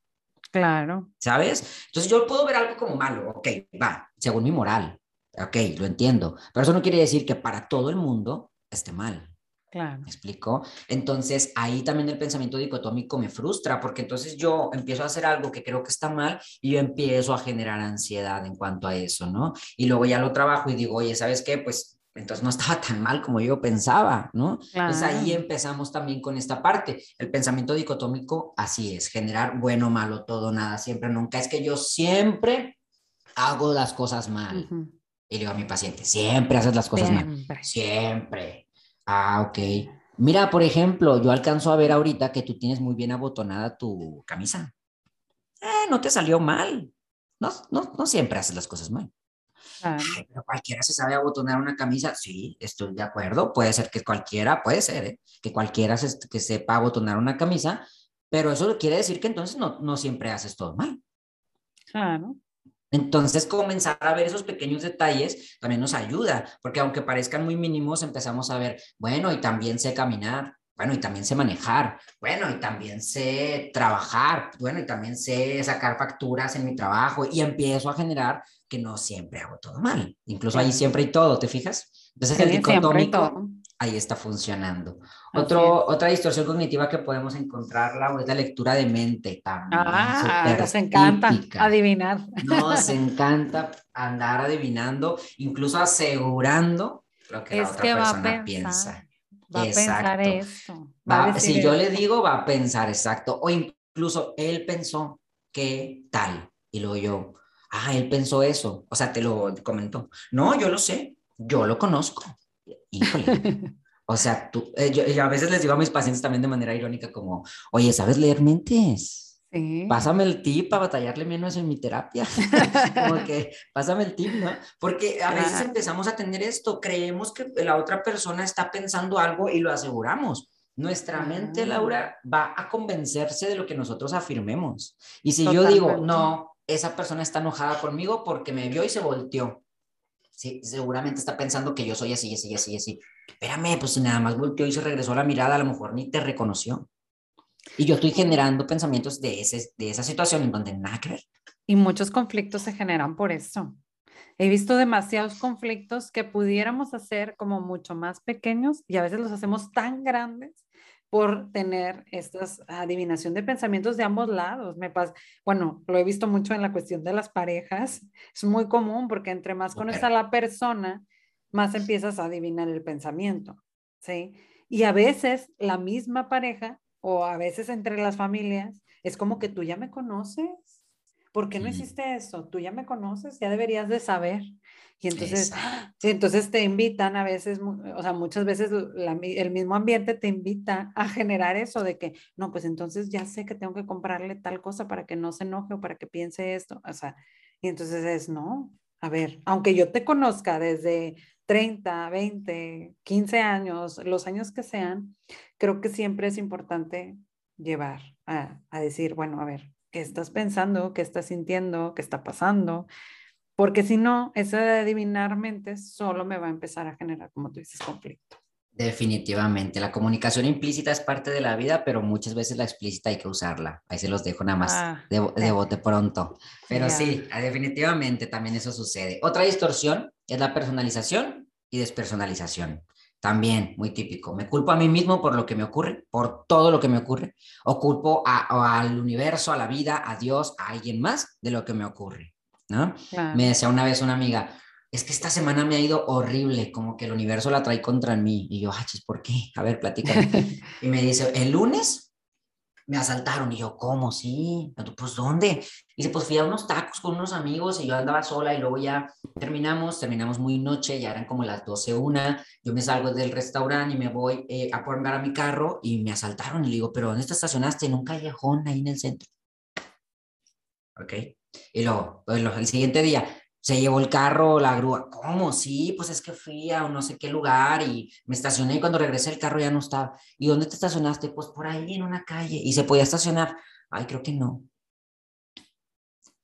Claro. ¿Sabes? Entonces yo puedo ver algo como malo, ok, va, según mi moral, ok, lo entiendo, pero eso no quiere decir que para todo el mundo esté mal. Claro. ¿Me explico? Entonces ahí también el pensamiento dicotómico me frustra porque entonces yo empiezo a hacer algo que creo que está mal y yo empiezo a generar ansiedad en cuanto a eso, ¿no? Y luego ya lo trabajo y digo, oye, ¿sabes qué? Pues entonces no estaba tan mal como yo pensaba, ¿no? Entonces ahí empezamos también con esta parte. El pensamiento dicotómico, así es, generar bueno, malo, todo, nada, siempre, nunca. Es que yo siempre hago las cosas mal. Y le digo a mi paciente, siempre haces las cosas mal. Siempre. Ah, ok. Mira, por ejemplo, yo alcanzo a ver ahorita que tú tienes muy bien abotonada tu camisa. Eh, no te salió mal. No, no, no siempre haces las cosas mal. Pero cualquiera se sabe abotonar una camisa, sí, estoy de acuerdo, puede ser que cualquiera, puede ser, ¿eh? que cualquiera que sepa abotonar una camisa, pero eso quiere decir que entonces no, no siempre haces todo mal. Claro. Entonces, comenzar a ver esos pequeños detalles también nos ayuda, porque aunque parezcan muy mínimos, empezamos a ver, bueno, y también sé caminar, bueno, y también sé manejar, bueno, y también sé trabajar, bueno, y también sé sacar facturas en mi trabajo y empiezo a generar que no siempre hago todo mal. Incluso ahí siempre hay todo, ¿te fijas? Entonces el dicotómico ahí está funcionando. Otro, otra distorsión cognitiva que podemos encontrar la es la lectura de mente también. Ah, nos encanta adivinar. Nos encanta andar adivinando, incluso asegurando lo que la otra persona piensa. Va a pensar eso. si yo le digo, va a pensar, exacto. O incluso él pensó que tal. Y luego yo, ah, él pensó eso. O sea, te lo comentó. No, yo lo sé. Yo lo conozco. Híjole. o sea, tú, eh, yo, a veces les digo a mis pacientes también de manera irónica como, oye, ¿sabes leer mentes? Pásame el tip para batallarle menos en mi terapia. Como que pásame el tip, ¿no? Porque a veces empezamos a tener esto, creemos que la otra persona está pensando algo y lo aseguramos. Nuestra mente, Laura, va a convencerse de lo que nosotros afirmemos. Y si yo digo, no, esa persona está enojada conmigo porque me vio y se volteó. Sí, seguramente está pensando que yo soy así, así, así, así. Espérame, pues si nada más volteó y se regresó la mirada, a lo mejor ni te reconoció. Y yo estoy generando pensamientos de, ese, de esa situación en donde nada que ver. Y muchos conflictos se generan por eso. He visto demasiados conflictos que pudiéramos hacer como mucho más pequeños y a veces los hacemos tan grandes por tener esta adivinación de pensamientos de ambos lados. Me pasa, bueno, lo he visto mucho en la cuestión de las parejas. Es muy común porque entre más conoces a la persona, más empiezas a adivinar el pensamiento. ¿sí? Y a veces la misma pareja o a veces entre las familias es como que tú ya me conoces. ¿Por qué no hiciste eso? Tú ya me conoces, ya deberías de saber. Y entonces, sí, entonces te invitan a veces, o sea, muchas veces el mismo ambiente te invita a generar eso de que, no, pues entonces ya sé que tengo que comprarle tal cosa para que no se enoje o para que piense esto. O sea, y entonces es, no, a ver, aunque yo te conozca desde 30, 20, 15 años, los años que sean, creo que siempre es importante llevar a, a decir, bueno, a ver, ¿qué estás pensando? ¿Qué estás sintiendo? ¿Qué está pasando? Porque si no, eso de adivinar mentes solo me va a empezar a generar, como tú dices, conflicto. Definitivamente, la comunicación implícita es parte de la vida, pero muchas veces la explícita hay que usarla. Ahí se los dejo nada más ah, de, de, bote pronto. Pero sí, definitivamente también eso sucede. Otra distorsión es la personalización y despersonalización. También muy típico. Me culpo a mí mismo por lo que me ocurre, por todo lo que me ocurre, o culpo al universo, a la vida, a Dios, a alguien más de lo que me ocurre. ¿no? Me decía una vez una amiga, es que esta semana me ha ido horrible, como que el universo la trae contra mí. Y yo, ah, ¿por qué? A ver, platícame. y me dice, el lunes me asaltaron. Y yo, ¿cómo? Sí. Pues, ¿dónde? Y dice, pues fui a unos tacos con unos amigos y yo andaba sola y luego ya terminamos, terminamos muy noche, ya eran como las 12, una. Yo me salgo del restaurante y me voy eh, a poner a mi carro y me asaltaron. Y le digo, ¿pero dónde te estacionaste? En un callejón ahí en el centro. ¿Ok? Y luego, pues, el siguiente día, se llevó el carro, la grúa. ¿Cómo? Sí, pues es que fui a no sé qué lugar y me estacioné y cuando regresé el carro ya no estaba. ¿Y dónde te estacionaste? Pues por ahí en una calle. ¿Y se podía estacionar? Ay, creo que no.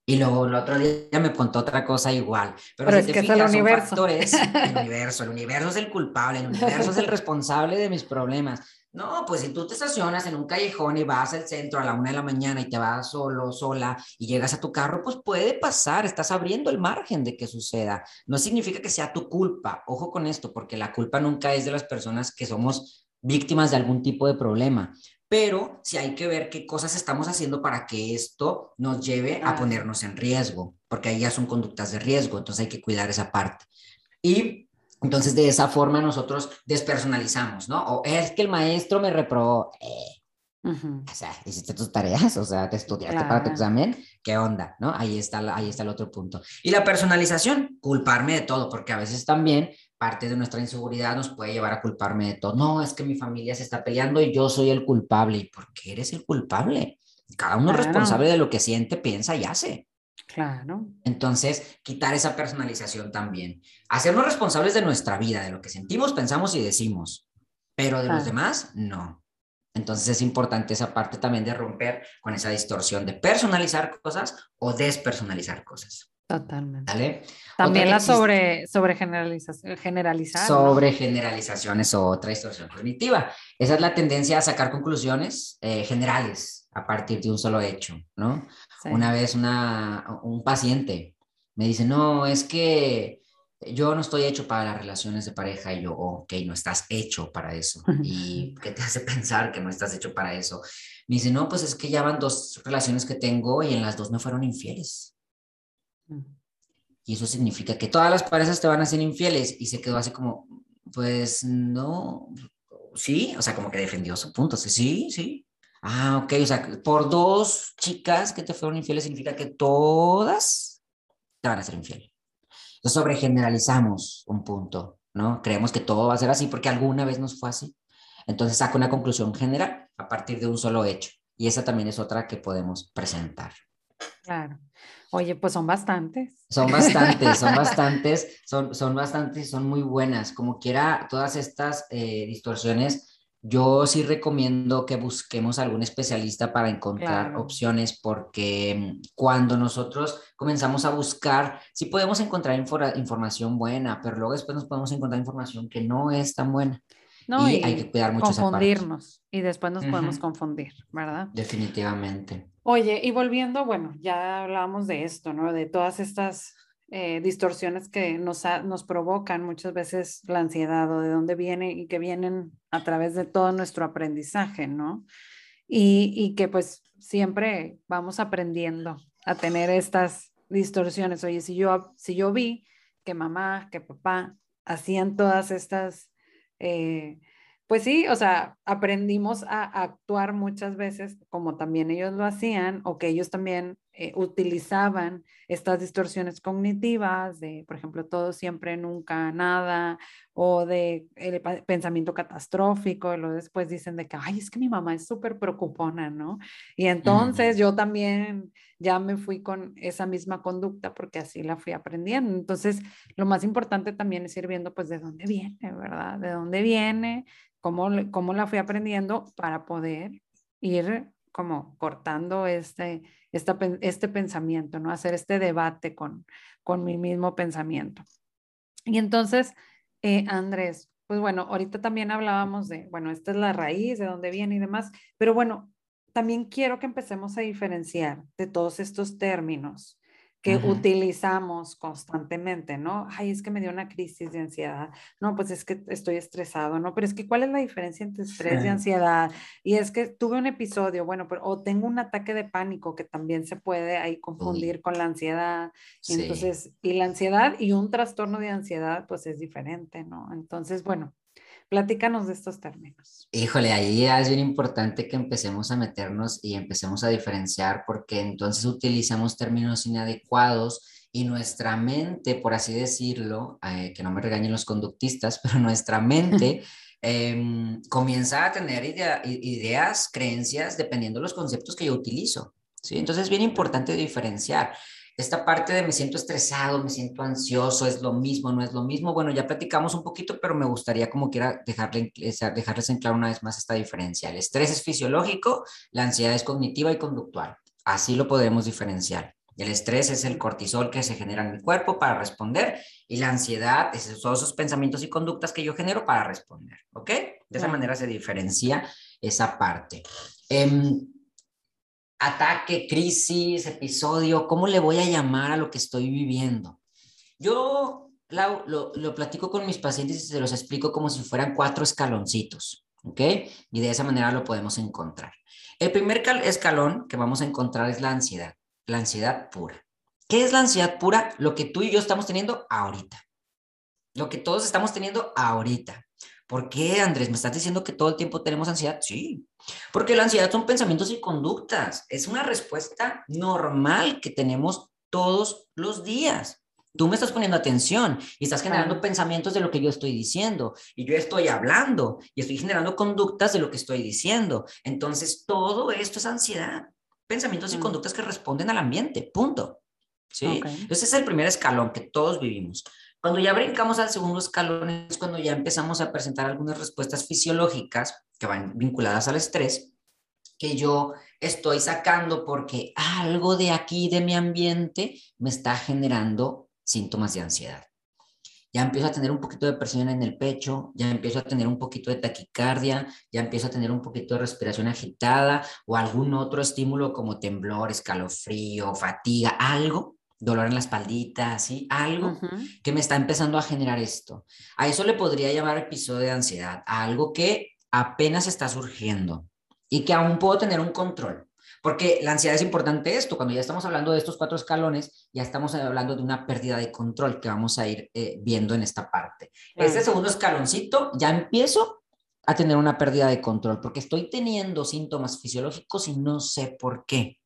Y luego el otro día me contó otra cosa igual. Pero, es que es el universo. el universo. El universo es el culpable, el universo es el responsable de mis problemas. No, pues si tú te estacionas en un callejón y vas al centro a la una de la mañana y te vas solo, sola y llegas a tu carro, pues puede pasar, estás abriendo el margen de que suceda. No significa que sea tu culpa. Ojo con esto, porque la culpa nunca es de las personas que somos víctimas de algún tipo de problema. Pero sí hay que ver qué cosas estamos haciendo para que esto nos lleve a ponernos en riesgo, porque ahí ya son conductas de riesgo, entonces hay que cuidar esa parte. Y entonces, de esa forma nosotros despersonalizamos, ¿no? O es que el maestro me reprobó. Eh, O sea, hiciste tus tareas, o sea, te estudiaste para tu examen, ¿qué onda? ¿No? Ahí está, ahí está el otro punto. Y la personalización, culparme de todo, porque a veces también parte de nuestra inseguridad nos puede llevar a culparme de todo. No, es que mi familia se está peleando y yo soy el culpable. ¿Y por qué eres el culpable? Cada uno es responsable de lo que siente, piensa y hace. Claro. Entonces, quitar esa personalización también. Hacernos responsables de nuestra vida, de lo que sentimos, pensamos y decimos, pero de los demás, no. Entonces es importante esa parte también de romper con esa distorsión de personalizar cosas o despersonalizar cosas. Totalmente. También la sobre, sobre generalización, generalizar. Sobre generalización es otra distorsión cognitiva. Esa es la tendencia a sacar conclusiones eh, generales a partir de un solo hecho, ¿no? Una vez una, un paciente me dice, no, es que yo no estoy hecho para las relaciones de pareja y yo, oh, ok, no estás hecho para eso. ¿Y qué te hace pensar que no estás hecho para eso? Me dice, no, pues es que ya van dos relaciones que tengo y en las dos me fueron infieles. Mm. Y eso significa que todas las parejas te van a ser infieles. Y se quedó así como, pues no, sí, o sea, como que defendió su punto. Sí, sí, Ah, ok, o sea, por dos chicas que te fueron infieles significa que todas te van a ser infieles. Entonces sobregeneralizamos un punto, ¿no? Creemos que todo va a ser así porque alguna vez nos fue así. Entonces saca una conclusión general a partir de un solo hecho. Y esa también es otra que podemos presentar. Claro. Oye, pues son bastantes. Son bastantes, son bastantes, son, son bastantes, son muy buenas. Como quiera, todas estas eh, distorsiones yo sí recomiendo que busquemos algún especialista para encontrar opciones porque mm, cuando nosotros comenzamos a buscar, sí podemos encontrar información buena, pero luego después nos podemos encontrar información que no es tan buena. No, y, hay que cuidar mucho confundirnos y después nos podemos confundir, ¿verdad? Definitivamente. Oye, y volviendo, bueno, ya hablábamos de esto, ¿no? De todas estas eh, distorsiones que nos, nos provocan muchas veces la ansiedad o de dónde viene y que vienen a través de todo nuestro aprendizaje, ¿no? Y, y que pues siempre vamos aprendiendo a tener estas distorsiones. Oye, si yo, si yo vi que mamá, que papá hacían todas estas, eh, pues sí, o sea, aprendimos a actuar muchas veces como también ellos lo hacían o que ellos también eh, utilizaban estas distorsiones cognitivas de, por ejemplo, todo siempre, nunca, nada, o de el pensamiento catastrófico, y luego después dicen de que, ay, es que mi mamá es súper preocupona, ¿no? Y entonces yo también ya me fui con esa misma conducta porque así la fui aprendiendo. Entonces, lo más importante también es ir viendo, pues, de dónde viene, ¿verdad? De dónde viene, cómo, cómo la fui aprendiendo para poder ir como cortando este, este pensamiento, ¿no? Hacer este debate con, con mi mismo pensamiento. Y entonces, eh, Andrés, pues bueno, ahorita también hablábamos de, bueno, esta es la raíz, de dónde viene y demás, pero bueno, también quiero que empecemos a diferenciar de todos estos términos que utilizamos constantemente, ¿no? Ay, es que me dio una crisis de ansiedad. No, pues es que estoy estresado, ¿no? Pero es que ¿cuál es la diferencia entre estrés y ansiedad? Y es que tuve un episodio, bueno, pero, o tengo un ataque de pánico que también se puede ahí confundir con la ansiedad. Entonces, y la ansiedad y un trastorno de ansiedad, pues es diferente, ¿no? Entonces, bueno, Platícanos de estos términos. Híjole, ahí es bien importante que empecemos a meternos y empecemos a diferenciar porque entonces utilizamos términos inadecuados y nuestra mente, por así decirlo, eh, que no me regañen los conductistas, pero nuestra mente em, comienza a tener ideas, creencias, dependiendo de los conceptos que yo utilizo. ¿sí? Entonces es bien importante diferenciar esta parte de me siento estresado, me siento ansioso, es lo mismo, no es lo mismo. Bueno, ya platicamos un poquito, pero me gustaría como quiera dejarle, dejarles en claro una vez más esta diferencia. El estrés es fisiológico, la ansiedad es cognitiva y conductual. Así lo podemos diferenciar. El estrés es el cortisol que se genera en mi cuerpo para responder y la ansiedad es todos esos pensamientos y conductas que yo genero para responder, ¿ok? De esa manera se diferencia esa parte. Em, ataque, crisis, episodio, ¿cómo le voy a llamar a lo que estoy viviendo? Yo lo, lo, platico con mis pacientes y se los explico como si fueran cuatro escaloncitos, ¿ok? Y de esa manera lo podemos encontrar. El primer escalón que vamos a encontrar es la ansiedad, la ansiedad pura. ¿Qué es la ansiedad pura? Lo que tú y yo estamos teniendo ahorita. Lo que todos estamos teniendo ahorita. ¿Por qué, Andrés? ¿Me estás diciendo que todo el tiempo tenemos ansiedad? Sí, porque la ansiedad son pensamientos y conductas. Es una respuesta normal que tenemos todos los días. Tú me estás poniendo atención y estás generando pensamientos de lo que yo estoy diciendo y yo estoy hablando y estoy generando conductas de lo que estoy diciendo. Entonces, todo esto es ansiedad. Pensamientos y mm. conductas que responden al ambiente, punto. ¿Sí? Ese es el primer escalón que todos vivimos. Cuando ya brincamos al segundo escalón es cuando ya empezamos a presentar algunas respuestas fisiológicas que van vinculadas al estrés, que yo estoy sacando porque algo de aquí, de mi ambiente, me está generando síntomas de ansiedad. Ya empiezo a tener un poquito de presión en el pecho, ya empiezo a tener un poquito de taquicardia, ya empiezo a tener un poquito de respiración agitada o algún otro estímulo como temblor, escalofrío, fatiga, algo dolor en la espaldita, ¿sí? Algo que me está empezando a generar esto. A eso le podría llamar episodio de ansiedad, a algo que apenas está surgiendo y que aún puedo tener un control. Porque la ansiedad es importante esto, cuando ya estamos hablando de estos cuatro escalones, ya estamos hablando de una pérdida de control que vamos a ir eh, viendo en esta parte. Este segundo escaloncito, ya empiezo a tener una pérdida de control, porque estoy teniendo síntomas fisiológicos y no sé por qué.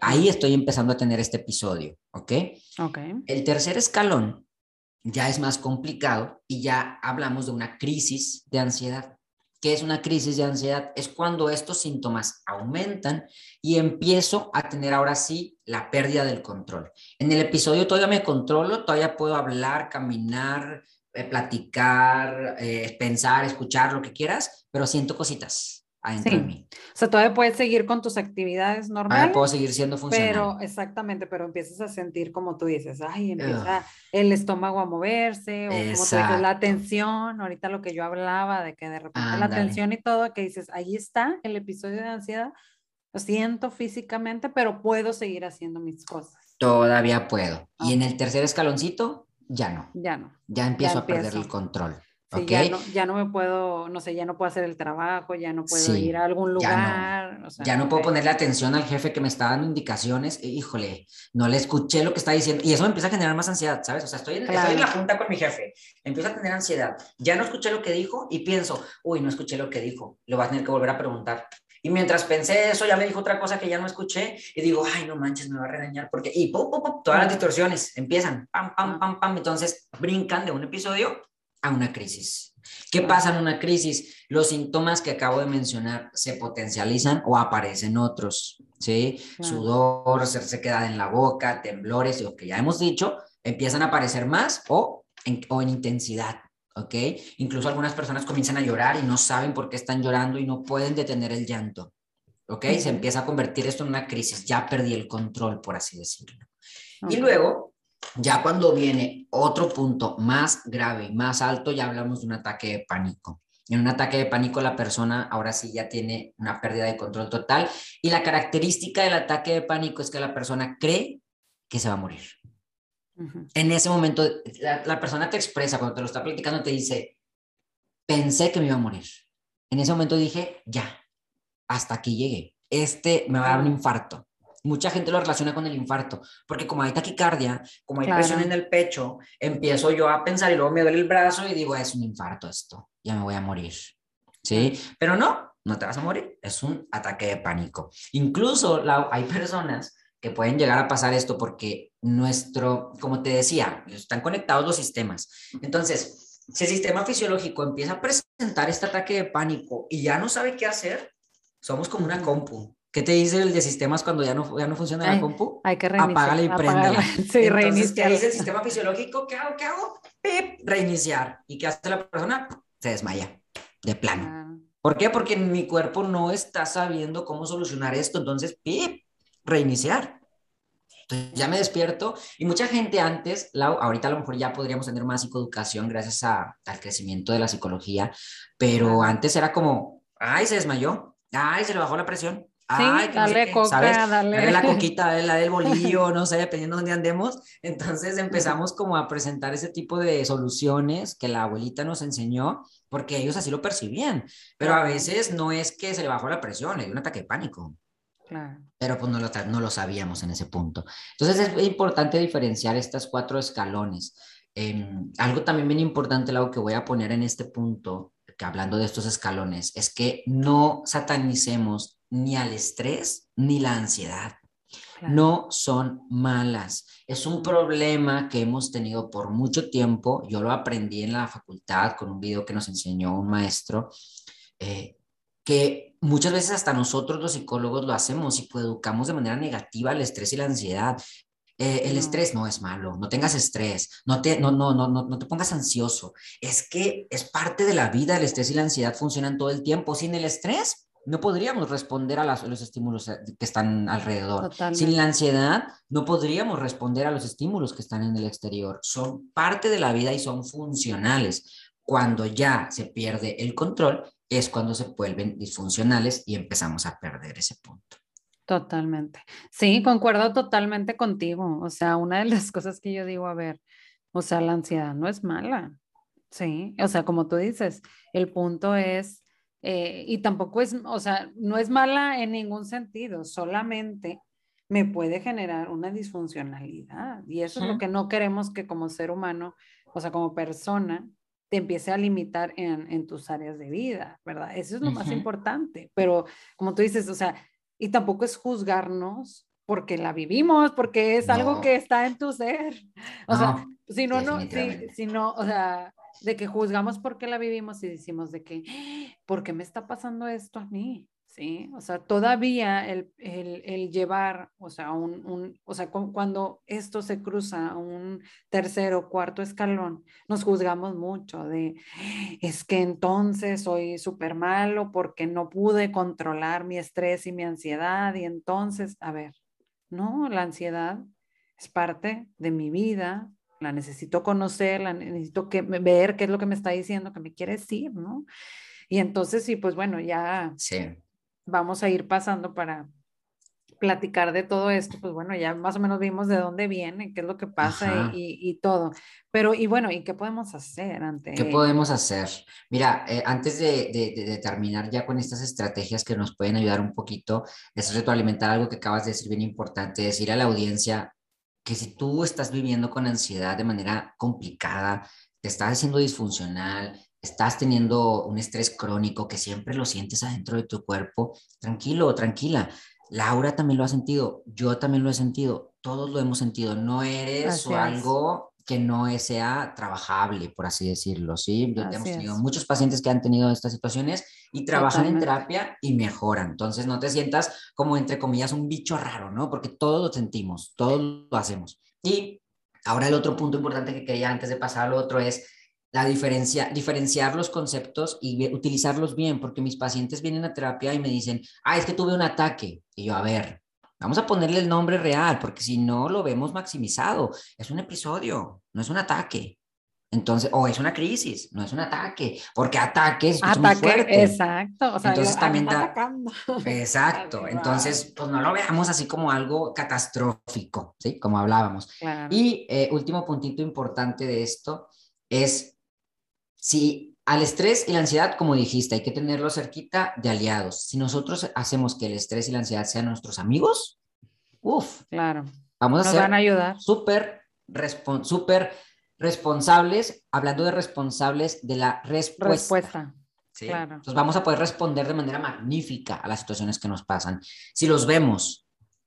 Ahí estoy empezando a tener este episodio, ¿ok? Ok. El tercer escalón ya es más complicado y ya hablamos de una crisis de ansiedad. ¿Qué es una crisis de ansiedad? Es cuando estos síntomas aumentan y empiezo a tener ahora sí la pérdida del control. En el episodio todavía me controlo, todavía puedo hablar, caminar, eh, platicar, eh, pensar, escuchar, lo que quieras, pero siento cositas adentro de mí. O sea, todavía puedes seguir con tus actividades normales. puedo seguir siendo funcional. Pero, exactamente, pero empiezas a sentir como tú dices, ay, empieza el estómago a moverse, o como dices, la tensión, ahorita lo que yo hablaba, de que de repente la tensión y todo, que dices, ahí está el episodio de ansiedad, lo siento físicamente, pero puedo seguir haciendo mis cosas. Todavía puedo. Y en el tercer escaloncito, ya no. Ya no. Ya empiezo a perder el control. Sí, ya, no, ya, no, me puedo, no sé, ya no puedo hacer el trabajo, ya no puedo ir a algún lugar. Ya no, puedo ponerle atención al jefe que me está dando indicaciones. E, híjole, no le escuché lo que está diciendo. Y eso me empieza a generar más ansiedad, ¿sabes? O sea, estoy en, estoy en la junta con mi jefe, empiezo a tener ansiedad. Ya no escuché lo que dijo y pienso, uy, no escuché lo que dijo. Le voy a tener que volver a preguntar. Y mientras pensé eso, ya me dijo otra cosa que ya no escuché y digo, ay, no manches, me va a regañar porque... Y pum, pum, pum, todas las distorsiones empiezan, pam, pam, pam, pam. Entonces brincan de un episodio a una crisis. ¿Qué pasa en una crisis? Los síntomas que acabo de mencionar se potencializan o aparecen otros, ¿sí? Sudor, se queda en la boca, temblores, lo que ya hemos dicho, empiezan a aparecer más o en, o en intensidad, ¿ok? Incluso algunas personas comienzan a llorar y no saben por qué están llorando y no pueden detener el llanto, ¿ok? Se empieza a convertir esto en una crisis, ya perdí el control, por así decirlo. Y luego ya cuando viene otro punto más grave, más alto, ya hablamos de un ataque de pánico. En un ataque de pánico la persona ahora sí ya tiene una pérdida de control total y la característica del ataque de pánico es que la persona cree que se va a morir. En ese momento la, persona te expresa, cuando te lo está platicando, te dice, pensé que me iba a morir. En ese momento dije, ya, hasta aquí llegué. Este me va a dar un infarto. Mucha gente lo relaciona con el infarto, porque como hay taquicardia, como hay presión en el pecho, empiezo yo a pensar y luego me duele el brazo y digo, es un infarto esto, ya me voy a morir. ¿Sí? Pero no, no te vas a morir, es un ataque de pánico. Incluso hay personas que pueden llegar a pasar esto porque nuestro, como te decía, están conectados los sistemas. Entonces, si el sistema fisiológico empieza a presentar este ataque de pánico y ya no sabe qué hacer, somos como una compu. ¿Qué te dice el de sistemas cuando ya no, ya no funciona la compu? Hay que reiniciar. Apágala y préndela. Sí, reiniciar. ¿qué dice el sistema fisiológico? ¿Qué hago? ¿Qué hago? Pip, reiniciar. ¿Y qué hace la persona? Se desmaya, de plano. Ah. ¿Por qué? Porque mi cuerpo no está sabiendo cómo solucionar esto. Entonces, pip, reiniciar. Entonces ya me despierto y mucha gente antes, ahorita a lo mejor ya podríamos tener más psicoeducación gracias al crecimiento de la psicología, pero antes era como, ay, se desmayó, ay, se le bajó la presión, Ay, dale coca, dale. la coquita, dale la del bolillo, no sé, dependiendo de dónde andemos. Entonces empezamos como a presentar ese tipo de soluciones que la abuelita nos enseñó, porque ellos así lo percibían. Pero a veces no es que se le bajó la presión, es un ataque de pánico. Claro. Pero pues no lo, no lo sabíamos en ese punto. Entonces es importante diferenciar estas cuatro escalones. Em, algo también bien importante, algo que voy a poner en este punto, que hablando de estos escalones, es que no satanicemos ni al estrés ni la ansiedad. No son malas. Es un problema que hemos tenido por mucho tiempo. Yo lo aprendí en la facultad con un video que nos enseñó un maestro, eh, que muchas veces hasta nosotros los psicólogos lo hacemos y educamos de manera negativa el estrés y la ansiedad. Eh, el estrés no es malo, no tengas estrés, no te, no, no, no, no, te pongas ansioso. Es que es parte de la vida, el estrés y la ansiedad funcionan todo el tiempo. Sin el estrés, no podríamos responder a, los estímulos eh, que están alrededor. Sin la ansiedad, no podríamos responder a los estímulos que están en el exterior. Son parte de la vida y son funcionales. Cuando ya se pierde el control, es cuando se vuelven disfuncionales y empezamos a perder ese punto. Totalmente. Sí, concuerdo totalmente contigo. O sea, una de las cosas que yo digo, a ver, o sea, la ansiedad no es mala. Sí, o sea, como tú dices, el punto es eh, y tampoco es, o sea, no es mala en ningún sentido, solamente me puede generar una disfuncionalidad. Y eso es lo que no queremos que como ser humano, o sea, como persona, te empiece a limitar en, en tus áreas de vida, ¿verdad? Eso es lo más importante. Pero como tú dices, o sea, y tampoco es juzgarnos porque la vivimos, porque es algo que está en tu ser. O sea, si no, no, si, si no, o sea, de que juzgamos por qué la vivimos y decimos de que, ¿por qué me está pasando esto a mí? ¿Sí? O sea, todavía el, el, el llevar, o sea, un, un, o sea, cuando esto se cruza a un tercer o cuarto escalón, nos juzgamos mucho de, es que entonces soy súper malo porque no pude controlar mi estrés y mi ansiedad y entonces, a ver, no, la ansiedad es parte de mi vida, la necesito conocer, la necesito que, ver qué es lo que me está diciendo, que me quiere decir, ¿no? Y entonces, sí, pues bueno, ya vamos a ir pasando para, platicar de todo esto, pues bueno, ya más o menos vimos de dónde viene, qué es lo que pasa y, todo. Pero, y bueno, ¿y qué podemos hacer ante ¿Qué podemos hacer? Mira, eh, antes de, de, terminar ya con estas estrategias que nos pueden ayudar un poquito, es retroalimentar algo que acabas de decir bien importante, decir a la audiencia que si tú estás viviendo con ansiedad de manera complicada, te estás haciendo disfuncional, estás teniendo un estrés crónico que siempre lo sientes adentro de tu cuerpo, tranquilo, tranquila Laura también lo ha sentido, yo también lo he sentido, todos lo hemos sentido. No eres algo que no sea trabajable, por así decirlo, ¿sí? Hemos tenido muchos pacientes que han tenido estas situaciones y trabajan en terapia y mejoran. Entonces no te sientas como, entre comillas, un bicho raro, ¿no? Porque todos lo sentimos, todos lo hacemos. Y ahora el otro punto importante que quería antes de pasar al otro es la diferencia, diferenciar los conceptos y utilizarlos bien, porque mis pacientes vienen a terapia y me dicen, ah, es que tuve un ataque. Y yo, a ver, vamos a ponerle el nombre real, porque si no lo vemos maximizado, es un episodio, no es un ataque. Entonces, o es una crisis, no es un ataque, porque ataque es muy fuerte. Exacto, o sea, entonces también da, exacto, entonces pues no lo veamos así como algo catastrófico, ¿sí? Como hablábamos. Y eh, último puntito importante de esto es si al estrés y la ansiedad, como dijiste, hay que tenerlo cerquita de aliados. Si nosotros hacemos que el estrés y la ansiedad sean nuestros amigos, uff, claro. Vamos a ser van a ayudar. Súper súper responsables, hablando de responsables de la respuesta. Respuesta. ¿sí? Claro. Entonces vamos a poder responder de manera magnífica a las situaciones que nos pasan. Si los vemos,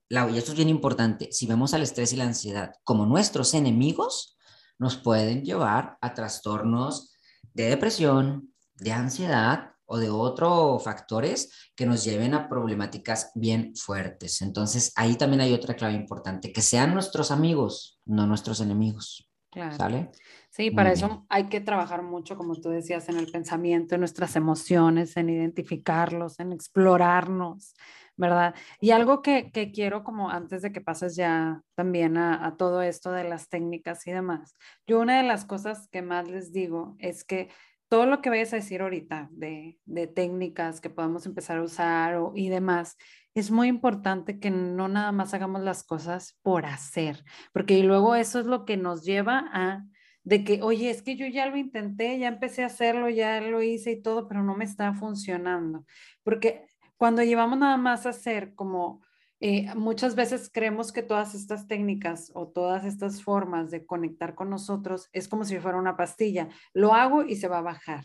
y esto es bien importante, si vemos al estrés y la ansiedad como nuestros enemigos, nos pueden llevar a trastornos de depresión, de ansiedad o de otros factores que nos lleven a problemáticas bien fuertes. Entonces, ahí también hay otra clave importante, que sean nuestros amigos, no nuestros enemigos. ¿Sale? Sí, para eso hay que trabajar mucho, como tú decías, en el pensamiento, en nuestras emociones, en identificarlos, en explorarnos, ¿verdad? Y algo que, quiero como antes de que pases ya también a, todo esto de las técnicas y demás, yo una de las cosas que más les digo es que todo lo que vayas a decir ahorita de, técnicas que podemos empezar a usar y demás, es muy importante que no nada más hagamos las cosas por hacer, porque luego eso es lo que nos lleva a de que, oye, es que yo ya lo intenté, ya empecé a hacerlo, ya lo hice y todo, pero no me está funcionando. Porque cuando llevamos nada más a hacer como eh, muchas veces creemos que todas estas técnicas o todas estas formas de conectar con nosotros es como si fuera una pastilla. Lo hago y se va a bajar.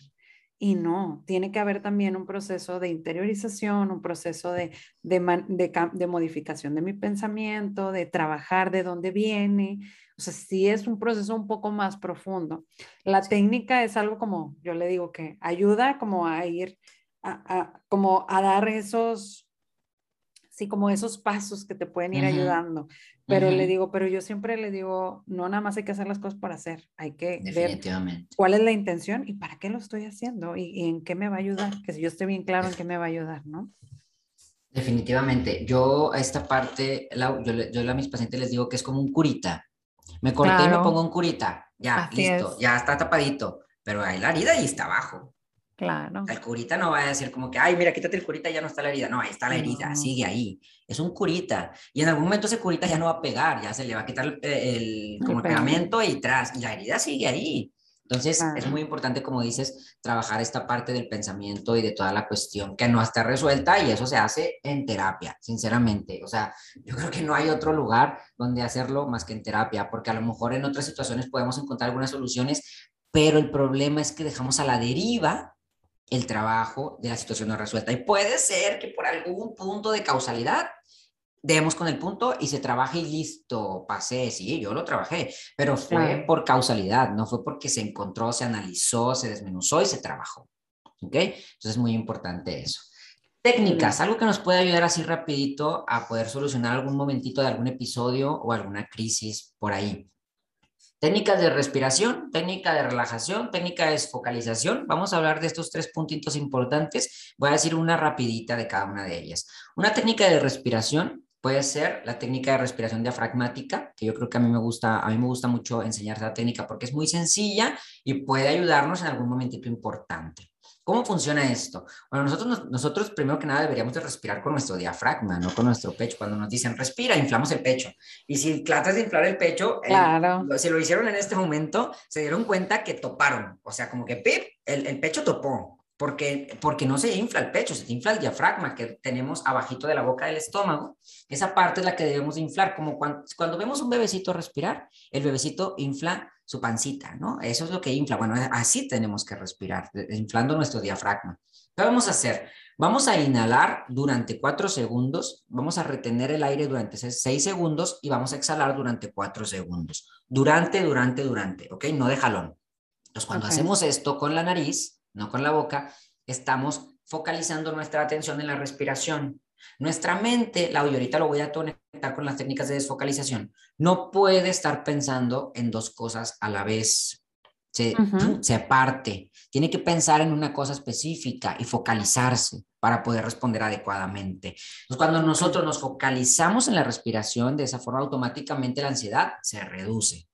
Y no, tiene que haber también un proceso de interiorización, un proceso de, de, modificación de mi pensamiento, de trabajar de dónde viene. O sea, sí es un proceso un poco más profundo. La técnica es algo como, yo le digo que ayuda como a ir como a dar esos, sí, como esos pasos que te pueden ir ayudando. Pero le digo, pero yo siempre le digo, no nada más hay que hacer las cosas por hacer, hay que ver cuál es la intención y para qué lo estoy haciendo y, en qué me va a ayudar, que si yo esté bien claro en qué me va a ayudar, ¿no? Definitivamente. Yo a esta parte, yo, a mis pacientes les digo que es como un curita. Me corté y me pongo un curita. Ya, listo, ya está tapadito. Pero hay la herida y está abajo. Claro. El curita no va a decir como que, ay, mira, quítate el curita, ya no está la herida. No, ahí está la herida, sigue ahí. Es un curita. Y en algún momento ese curita ya no va a pegar, ya se le va a quitar el, como el pegamento y tras, y la herida sigue ahí. Entonces, es muy importante, como dices, trabajar esta parte del pensamiento y de toda la cuestión que no está resuelta y eso se hace en terapia, sinceramente. O sea, yo creo que no hay otro lugar donde hacerlo más que en terapia, porque a lo mejor en otras situaciones podemos encontrar algunas soluciones, pero el problema es que dejamos a la deriva el trabajo de la situación no resuelta. Y puede ser que por algún punto de causalidad demos con el punto y se trabaje y listo, pasé, sí, yo lo trabajé, pero fue por causalidad, no fue porque se encontró, se analizó, se desmenuzó y se trabajó. ¿Ok? Entonces es muy importante eso. Técnicas, algo que nos puede ayudar así rapidito a poder solucionar algún momentito de algún episodio o alguna crisis por ahí. Técnicas de respiración, técnica de relajación, técnica de focalización. Vamos a hablar de estos tres puntitos importantes. Voy a decir una rapidita de cada una de ellas. Una técnica de respiración puede ser la técnica de respiración diafragmática, que yo creo que a mí me gusta, a mí me gusta mucho enseñar esa técnica porque es muy sencilla y puede ayudarnos en algún momentito importante. ¿Cómo funciona esto? Bueno, nosotros, nosotros primero que nada deberíamos de respirar con nuestro diafragma, no con nuestro pecho. Cuando nos dicen respira, inflamos el pecho. Y si tratas de inflar el pecho, claro. si lo hicieron en este momento, se dieron cuenta que toparon. O sea, como que pip, el, el pecho topó porque, porque no se infla el pecho, se infla el diafragma que tenemos abajito de la boca del estómago. Esa parte es la que debemos inflar, como cuando, cuando vemos un bebecito respirar, el bebecito infla su pancita, ¿no? Eso es lo que infla. Bueno, así tenemos que respirar, inflando nuestro diafragma. ¿Qué vamos a hacer? Vamos a inhalar durante cuatro segundos, vamos a retener el aire durante seis segundos y vamos a exhalar durante cuatro segundos. Durante, durante, durante, ¿ok? No de jalón. Entonces, cuando hacemos esto con la nariz, no con la boca, estamos focalizando nuestra atención en la respiración. Nuestra mente, la, y ahorita lo voy a conectar con las técnicas de desfocalización, no puede estar pensando en dos cosas a la vez. Se, se parte. Tiene que pensar en una cosa específica y focalizarse para poder responder adecuadamente. Entonces, cuando nosotros nos focalizamos en la respiración, de esa forma automáticamente la ansiedad se reduce.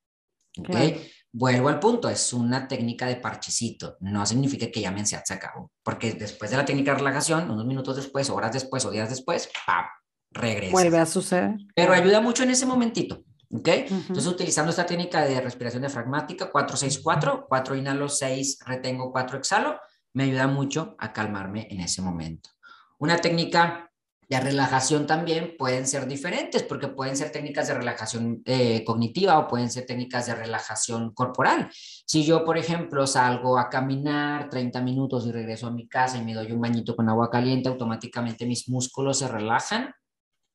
¿okay? Vuelvo al punto, es una técnica de parchecito, no significa que ya mi ansiedad se acabó, porque después de la técnica de relajación, unos minutos después, horas después o días después, ¡pam! regresa. Vuelve a suceder. Pero ayuda mucho en ese momentito, ¿ok? Entonces, utilizando esta técnica de respiración diafragmática, 4-6-4, 4 inhalo, 6 retengo, 4 exhalo, me ayuda mucho a calmarme en ese momento. Una técnica de relajación también pueden ser diferentes porque pueden ser técnicas de relajación eh, cognitiva o pueden ser técnicas de relajación corporal. Si yo, por ejemplo, salgo a caminar 30 minutos y regreso a mi casa y me doy un bañito con agua caliente, automáticamente mis músculos se relajan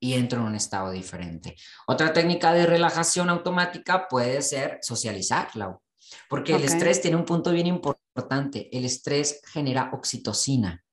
y entro en un estado diferente. Otra técnica de relajación automática puede ser socializarla, porque el estrés tiene un punto bien importante. El estrés genera oxitocina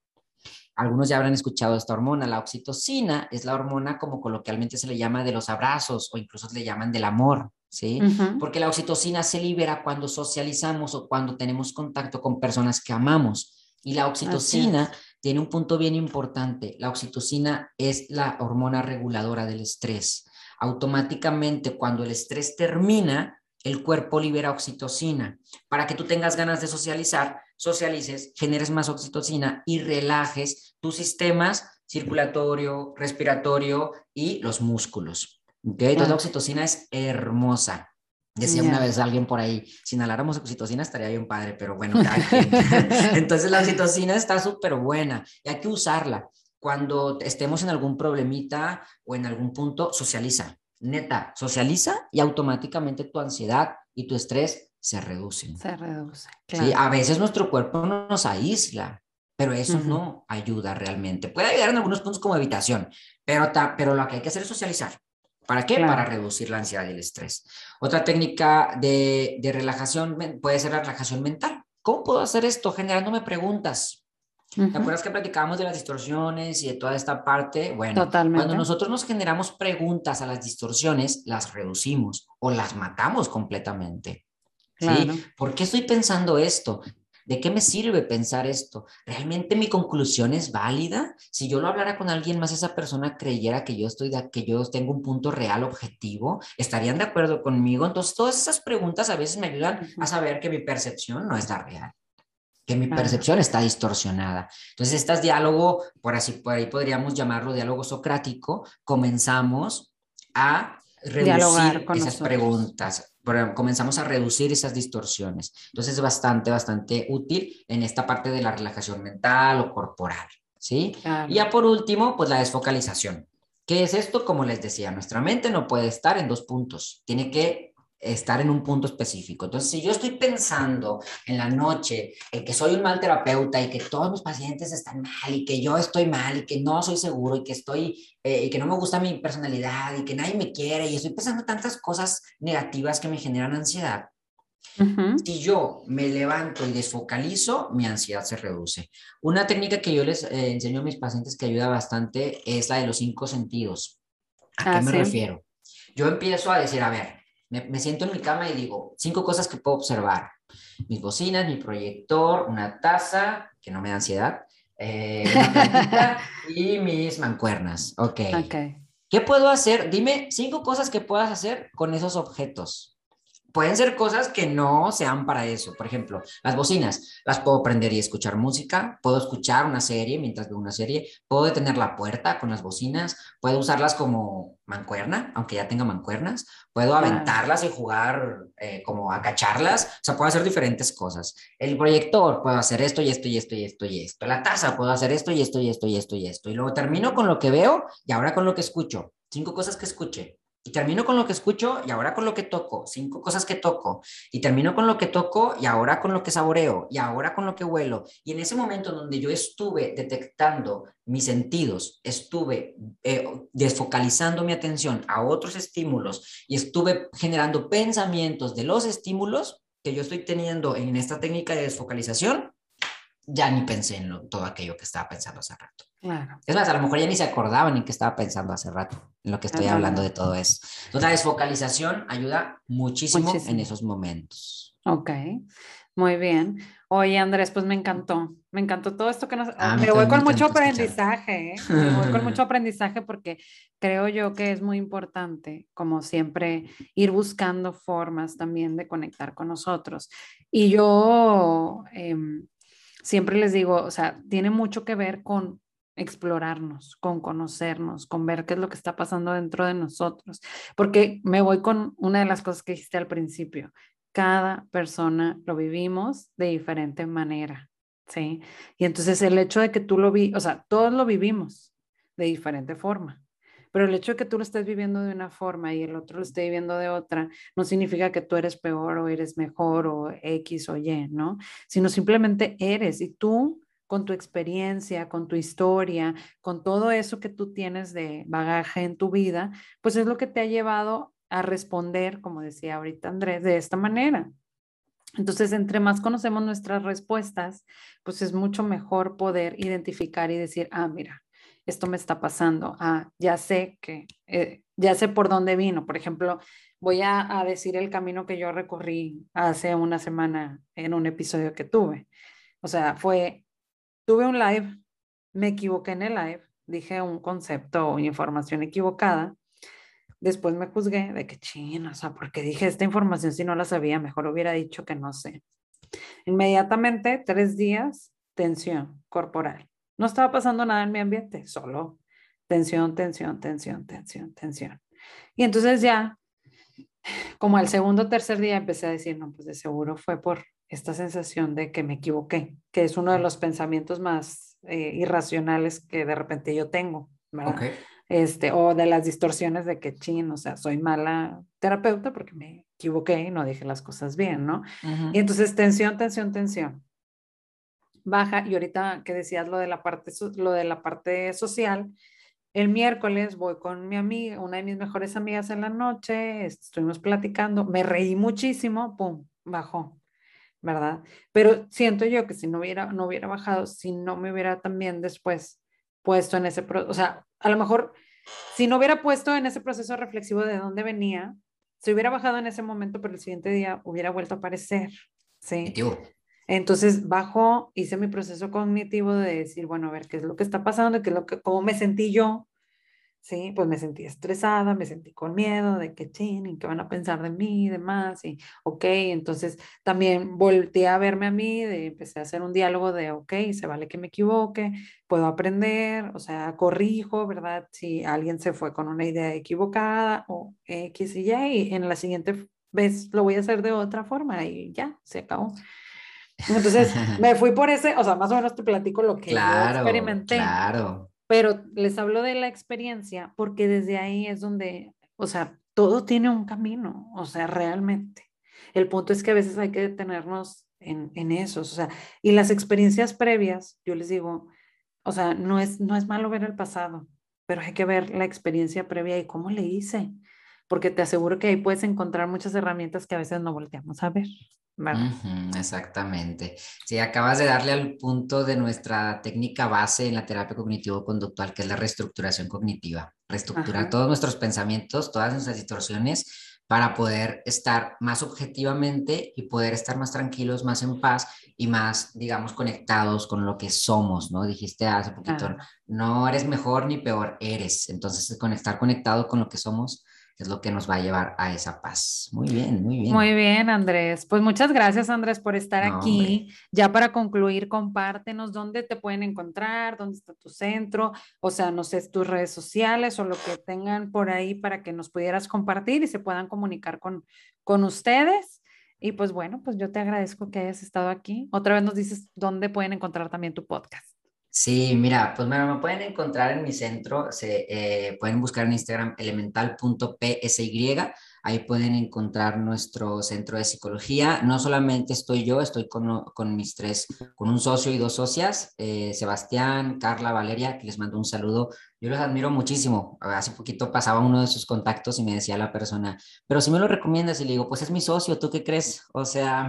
algunos ya habrán escuchado esta hormona, la oxitocina es la hormona como coloquialmente se le llama de los abrazos o incluso le llaman del amor, ¿sí? Porque la oxitocina se libera cuando socializamos o cuando tenemos contacto con personas que amamos. Y la oxitocina tiene un punto bien importante. La oxitocina es la hormona reguladora del estrés. Automáticamente cuando el estrés termina, el cuerpo libera oxitocina para que tú tengas ganas de socializar socialices, generes más oxitocina y relajes tus sistemas circulatorio, respiratorio y los músculos. ¿okay? Entonces la oxitocina es hermosa. Decía una vez alguien por ahí, si inhaláramos oxitocina estaría bien padre, pero bueno, entonces la oxitocina está súper buena y hay que usarla. Cuando estemos en algún problemita o en algún punto, socializa. Neta, socializa y automáticamente tu ansiedad y tu estrés se reducen. Se reduce. Sí, a veces nuestro cuerpo nos aísla, pero eso no ayuda realmente. Puede ayudar en algunos puntos como evitación, pero, pero lo que hay que hacer es socializar. ¿Para qué? Para reducir la ansiedad y el estrés. Otra técnica de, de, relajación puede ser la relajación mental. ¿Cómo puedo hacer esto? Generándome preguntas. ¿Te acuerdas que platicábamos de las distorsiones y de toda esta parte? Bueno, cuando nosotros nos generamos preguntas a las distorsiones, las reducimos o las matamos completamente. ¿Sí? ¿Por qué estoy pensando esto? ¿De qué me sirve pensar esto? ¿Realmente mi conclusión es válida? Si yo lo hablara con alguien más, esa persona creyera que yo estoy que yo tengo un punto real objetivo, ¿estarían de acuerdo conmigo? Entonces, todas esas preguntas a veces me ayudan a saber que mi percepción no es la real, que mi percepción está distorsionada. Entonces, este diálogo, por así por ahí podríamos llamarlo diálogo socrático, comenzamos a reducir esas preguntas, comenzamos a reducir esas distorsiones. Entonces es bastante, bastante útil en esta parte de la relajación mental o corporal, ¿sí? Y ya por último, pues la desfocalización. ¿Qué es esto? Como les decía, nuestra mente no puede estar en dos puntos, tiene que estar en un punto específico. Entonces, si yo estoy pensando en la noche en que soy un mal terapeuta y que todos mis pacientes están mal y que yo estoy mal y que no soy seguro y que estoy eh, y que no me gusta mi personalidad y que nadie me quiere y estoy pensando tantas cosas negativas que me generan ansiedad. Si yo me levanto y desfocalizo, mi ansiedad se reduce. Una técnica que yo les eh, enseño a mis pacientes que ayuda bastante es la de los cinco sentidos. ¿A qué ah, me refiero? Yo empiezo a decir, a ver, me, siento en mi cama y digo, cinco cosas que puedo observar. Mis bocinas, mi proyector, una taza, que no me da ansiedad, eh, y mis mancuernas. Ok. ¿Qué puedo hacer? Dime cinco cosas que puedas hacer con esos objetos. Pueden ser cosas que no sean para eso. Por ejemplo, las bocinas, las puedo prender y escuchar música, puedo escuchar una serie mientras veo una serie, puedo detener la puerta con las bocinas, puedo usarlas como mancuerna, aunque ya tenga mancuernas, puedo aventarlas y jugar eh, como a cacharlas, o sea, puedo hacer diferentes cosas. El proyector, puedo hacer esto y esto y esto y esto y esto. La taza, puedo hacer esto y esto y esto y esto y esto. Y luego termino con lo que veo y ahora con lo que escucho. Cinco cosas que escuche. Y termino con lo que escucho y ahora con lo que toco, cinco cosas que toco. Y termino con lo que toco y ahora con lo que saboreo y ahora con lo que huelo. Y en ese momento donde yo estuve detectando mis sentidos, estuve eh, desfocalizando mi atención a otros estímulos y estuve generando pensamientos de los estímulos que yo estoy teniendo en esta técnica de desfocalización, ya ni pensé en todo aquello que estaba pensando hace rato. Claro. Es más, a lo mejor ya ni se acordaban en qué estaba pensando hace rato, en lo que estoy hablando de todo eso. Entonces, la desfocalización ayuda muchísimo, en esos momentos. Ok, muy bien. Oye, Andrés, pues me encantó, me encantó todo esto que nos... Ah, me voy con mucho aprendizaje, ¿eh? me voy con mucho aprendizaje porque creo yo que es muy importante, como siempre, ir buscando formas también de conectar con nosotros. Y yo... Em, siempre les digo, o sea, tiene mucho que ver con explorarnos, con conocernos, con ver qué es lo que está pasando dentro de nosotros. Porque me voy con una de las cosas que dijiste al principio. Cada persona lo vivimos de diferente manera, ¿sí? Y entonces el hecho de que tú lo vi, o sea, todos lo vivimos de diferente forma. Pero el hecho de que tú lo estés viviendo de una forma y el otro lo esté viviendo de otra, no significa que tú eres peor o eres mejor o X o Y, ¿no? Sino simplemente eres y tú con tu experiencia, con tu historia, con todo eso que tú tienes de bagaje en tu vida, pues es lo que te ha llevado a responder, como decía ahorita Andrés, de esta manera. Entonces, entre más conocemos nuestras respuestas, pues es mucho mejor poder identificar y decir, ah, mira, esto me está pasando, ah, ya sé que, eh, ya sé por dónde vino. Por ejemplo, voy a, decir el camino que yo recorrí hace una semana en un episodio que tuve. O sea, fue, tuve un live, me equivoqué en el live, dije un concepto o información equivocada. Después me juzgué de que chino, o sea, porque dije esta información si no la sabía, mejor hubiera dicho que no sé. Inmediatamente, tres días, tensión corporal. No estaba pasando nada en mi ambiente, solo tensión, tensión, tensión, tensión, tensión. Y entonces ya, como al segundo o tercer día empecé a decir, no, pues de seguro fue por esta sensación de que me equivoqué, que es uno de los pensamientos más eh, irracionales que de repente yo tengo, ¿verdad? Este, o de las distorsiones de que, chin, o sea, soy mala terapeuta porque me equivoqué y no dije las cosas bien, ¿no? Y entonces tensión, tensión, tensión baja y ahorita que decías lo de la parte, lo de la parte social, el miércoles voy con mi amiga, una de mis mejores amigas en la noche, estuvimos platicando, me reí muchísimo, pum, bajó, ¿verdad? Pero siento yo que si no hubiera, no hubiera bajado, si no me hubiera también después puesto en ese, o sea, a lo mejor si no hubiera puesto en ese proceso reflexivo de dónde venía, se hubiera bajado en ese momento, pero el siguiente día hubiera vuelto a aparecer, ¿sí? Entonces bajo, hice mi proceso cognitivo de decir, bueno, a ver qué es lo que está pasando, qué es lo que, cómo me sentí yo. Sí, pues me sentí estresada, me sentí con miedo de que ching, qué van a pensar de mí y demás. Y ok, entonces también volteé a verme a mí, de, empecé a hacer un diálogo de ok, se vale que me equivoque, puedo aprender, o sea, corrijo, ¿verdad? Si alguien se fue con una idea equivocada o X y Y, y en la siguiente vez lo voy a hacer de otra forma y ya, se acabó. Entonces me fui por ese, o sea, más o menos te platico lo que yo experimenté. Claro. Pero les hablo de la experiencia porque desde ahí es donde, o sea, todo tiene un camino, o sea, realmente. El punto es que a veces hay que detenernos en, en eso, o sea, y las experiencias previas, yo les digo, o sea, no es, no es malo ver el pasado, pero hay que ver la experiencia previa y cómo le hice, porque te aseguro que ahí puedes encontrar muchas herramientas que a veces no volteamos a ver exactamente. Sí, acabas de darle al punto de nuestra técnica base en la terapia cognitivo-conductual, que es la reestructuración cognitiva. Reestructurar todos nuestros pensamientos, todas nuestras distorsiones para poder estar más objetivamente y poder estar más tranquilos, más en paz y más, digamos, conectados con lo que somos, ¿no? Dijiste hace poquito, no eres mejor ni peor, eres. Entonces, conectar conectado con lo que somos es lo que nos va a llevar a esa paz. Muy bien, muy bien. Muy bien, Andrés. Pues muchas gracias, Andrés, por estar aquí. Ya para concluir, compártenos dónde te pueden encontrar, dónde está tu centro, o sea, no sé, tus redes sociales o lo que tengan por ahí para que nos pudieras compartir y se puedan comunicar con, con ustedes. Y pues bueno, pues yo te agradezco que hayas estado aquí. Otra vez nos dices dónde pueden encontrar también tu podcast. Sí, mira, pues me, me pueden encontrar en mi centro, se eh, pueden buscar en Instagram elemental.psy, ahí pueden encontrar nuestro centro de psicología. No solamente estoy yo, estoy con, con mis tres, con un socio y dos socias, eh, Sebastián, Carla, Valeria, que les mando un saludo. Yo los admiro muchísimo. Hace poquito pasaba uno de sus contactos y me decía la persona, pero si me lo recomiendas y le digo, pues es mi socio, ¿tú qué crees? O sea,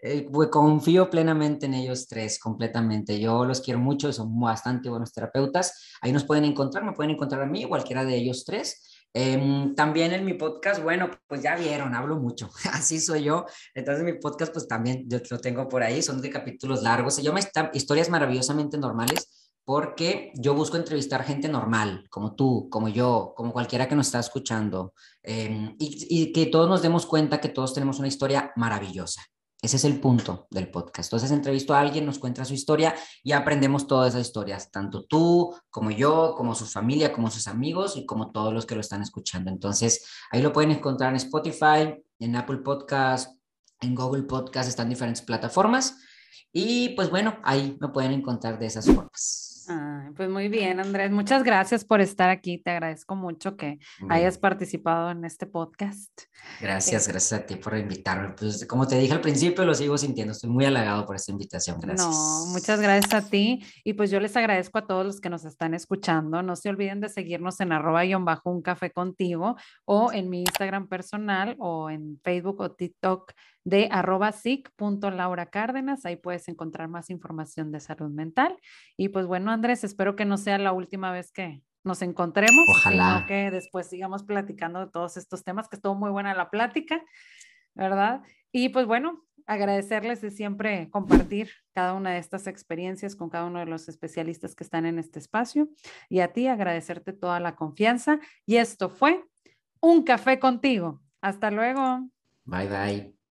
eh, confío plenamente en ellos tres, completamente. Yo los quiero mucho, son bastante buenos terapeutas. Ahí nos pueden encontrar, me pueden encontrar a mí, cualquiera de ellos tres. Em, también en mi podcast, bueno, pues ya vieron, hablo mucho, así soy yo. Entonces mi podcast, pues también yo lo tengo por ahí, son de capítulos largos. Se llama Historias maravillosamente normales porque yo busco entrevistar gente normal, como tú, como yo, como cualquiera que nos está escuchando, em, y que todos nos demos cuenta que todos tenemos una historia maravillosa. Ese es el punto del podcast. Entonces entrevisto a alguien, nos cuenta su historia y aprendemos todas esas historias, tanto tú como yo, como su familia, como sus amigos y como todos los que lo están escuchando. Entonces ahí lo pueden encontrar en Spotify, en Apple Podcast, en Google Podcast, están diferentes plataformas. Y pues bueno, ahí me pueden encontrar de esas formas pues muy bien, Andrés. Muchas gracias por estar aquí. Te agradezco mucho que hayas participado en este podcast. Gracias, eh, gracias a ti por invitarme. Pues como te dije al principio, lo sigo sintiendo. Estoy muy halagado por esta invitación. Gracias. No, muchas gracias a ti. Y pues yo les agradezco a todos los que nos están escuchando. No se olviden de seguirnos en arroba y bajo un café contigo o en mi Instagram personal o en Facebook o TikTok de arroba Cárdenas. Ahí puedes encontrar más información de salud mental. Y pues bueno, Andrés, espero que no sea la última vez que nos encontremos, Ojalá. sino que después sigamos platicando de todos estos temas, que estuvo muy buena la plática, ¿verdad? Y pues bueno, agradecerles de siempre compartir cada una de estas experiencias con cada uno de los especialistas que están en este espacio y a ti agradecerte toda la confianza. Y esto fue un café contigo. Hasta luego. Bye bye.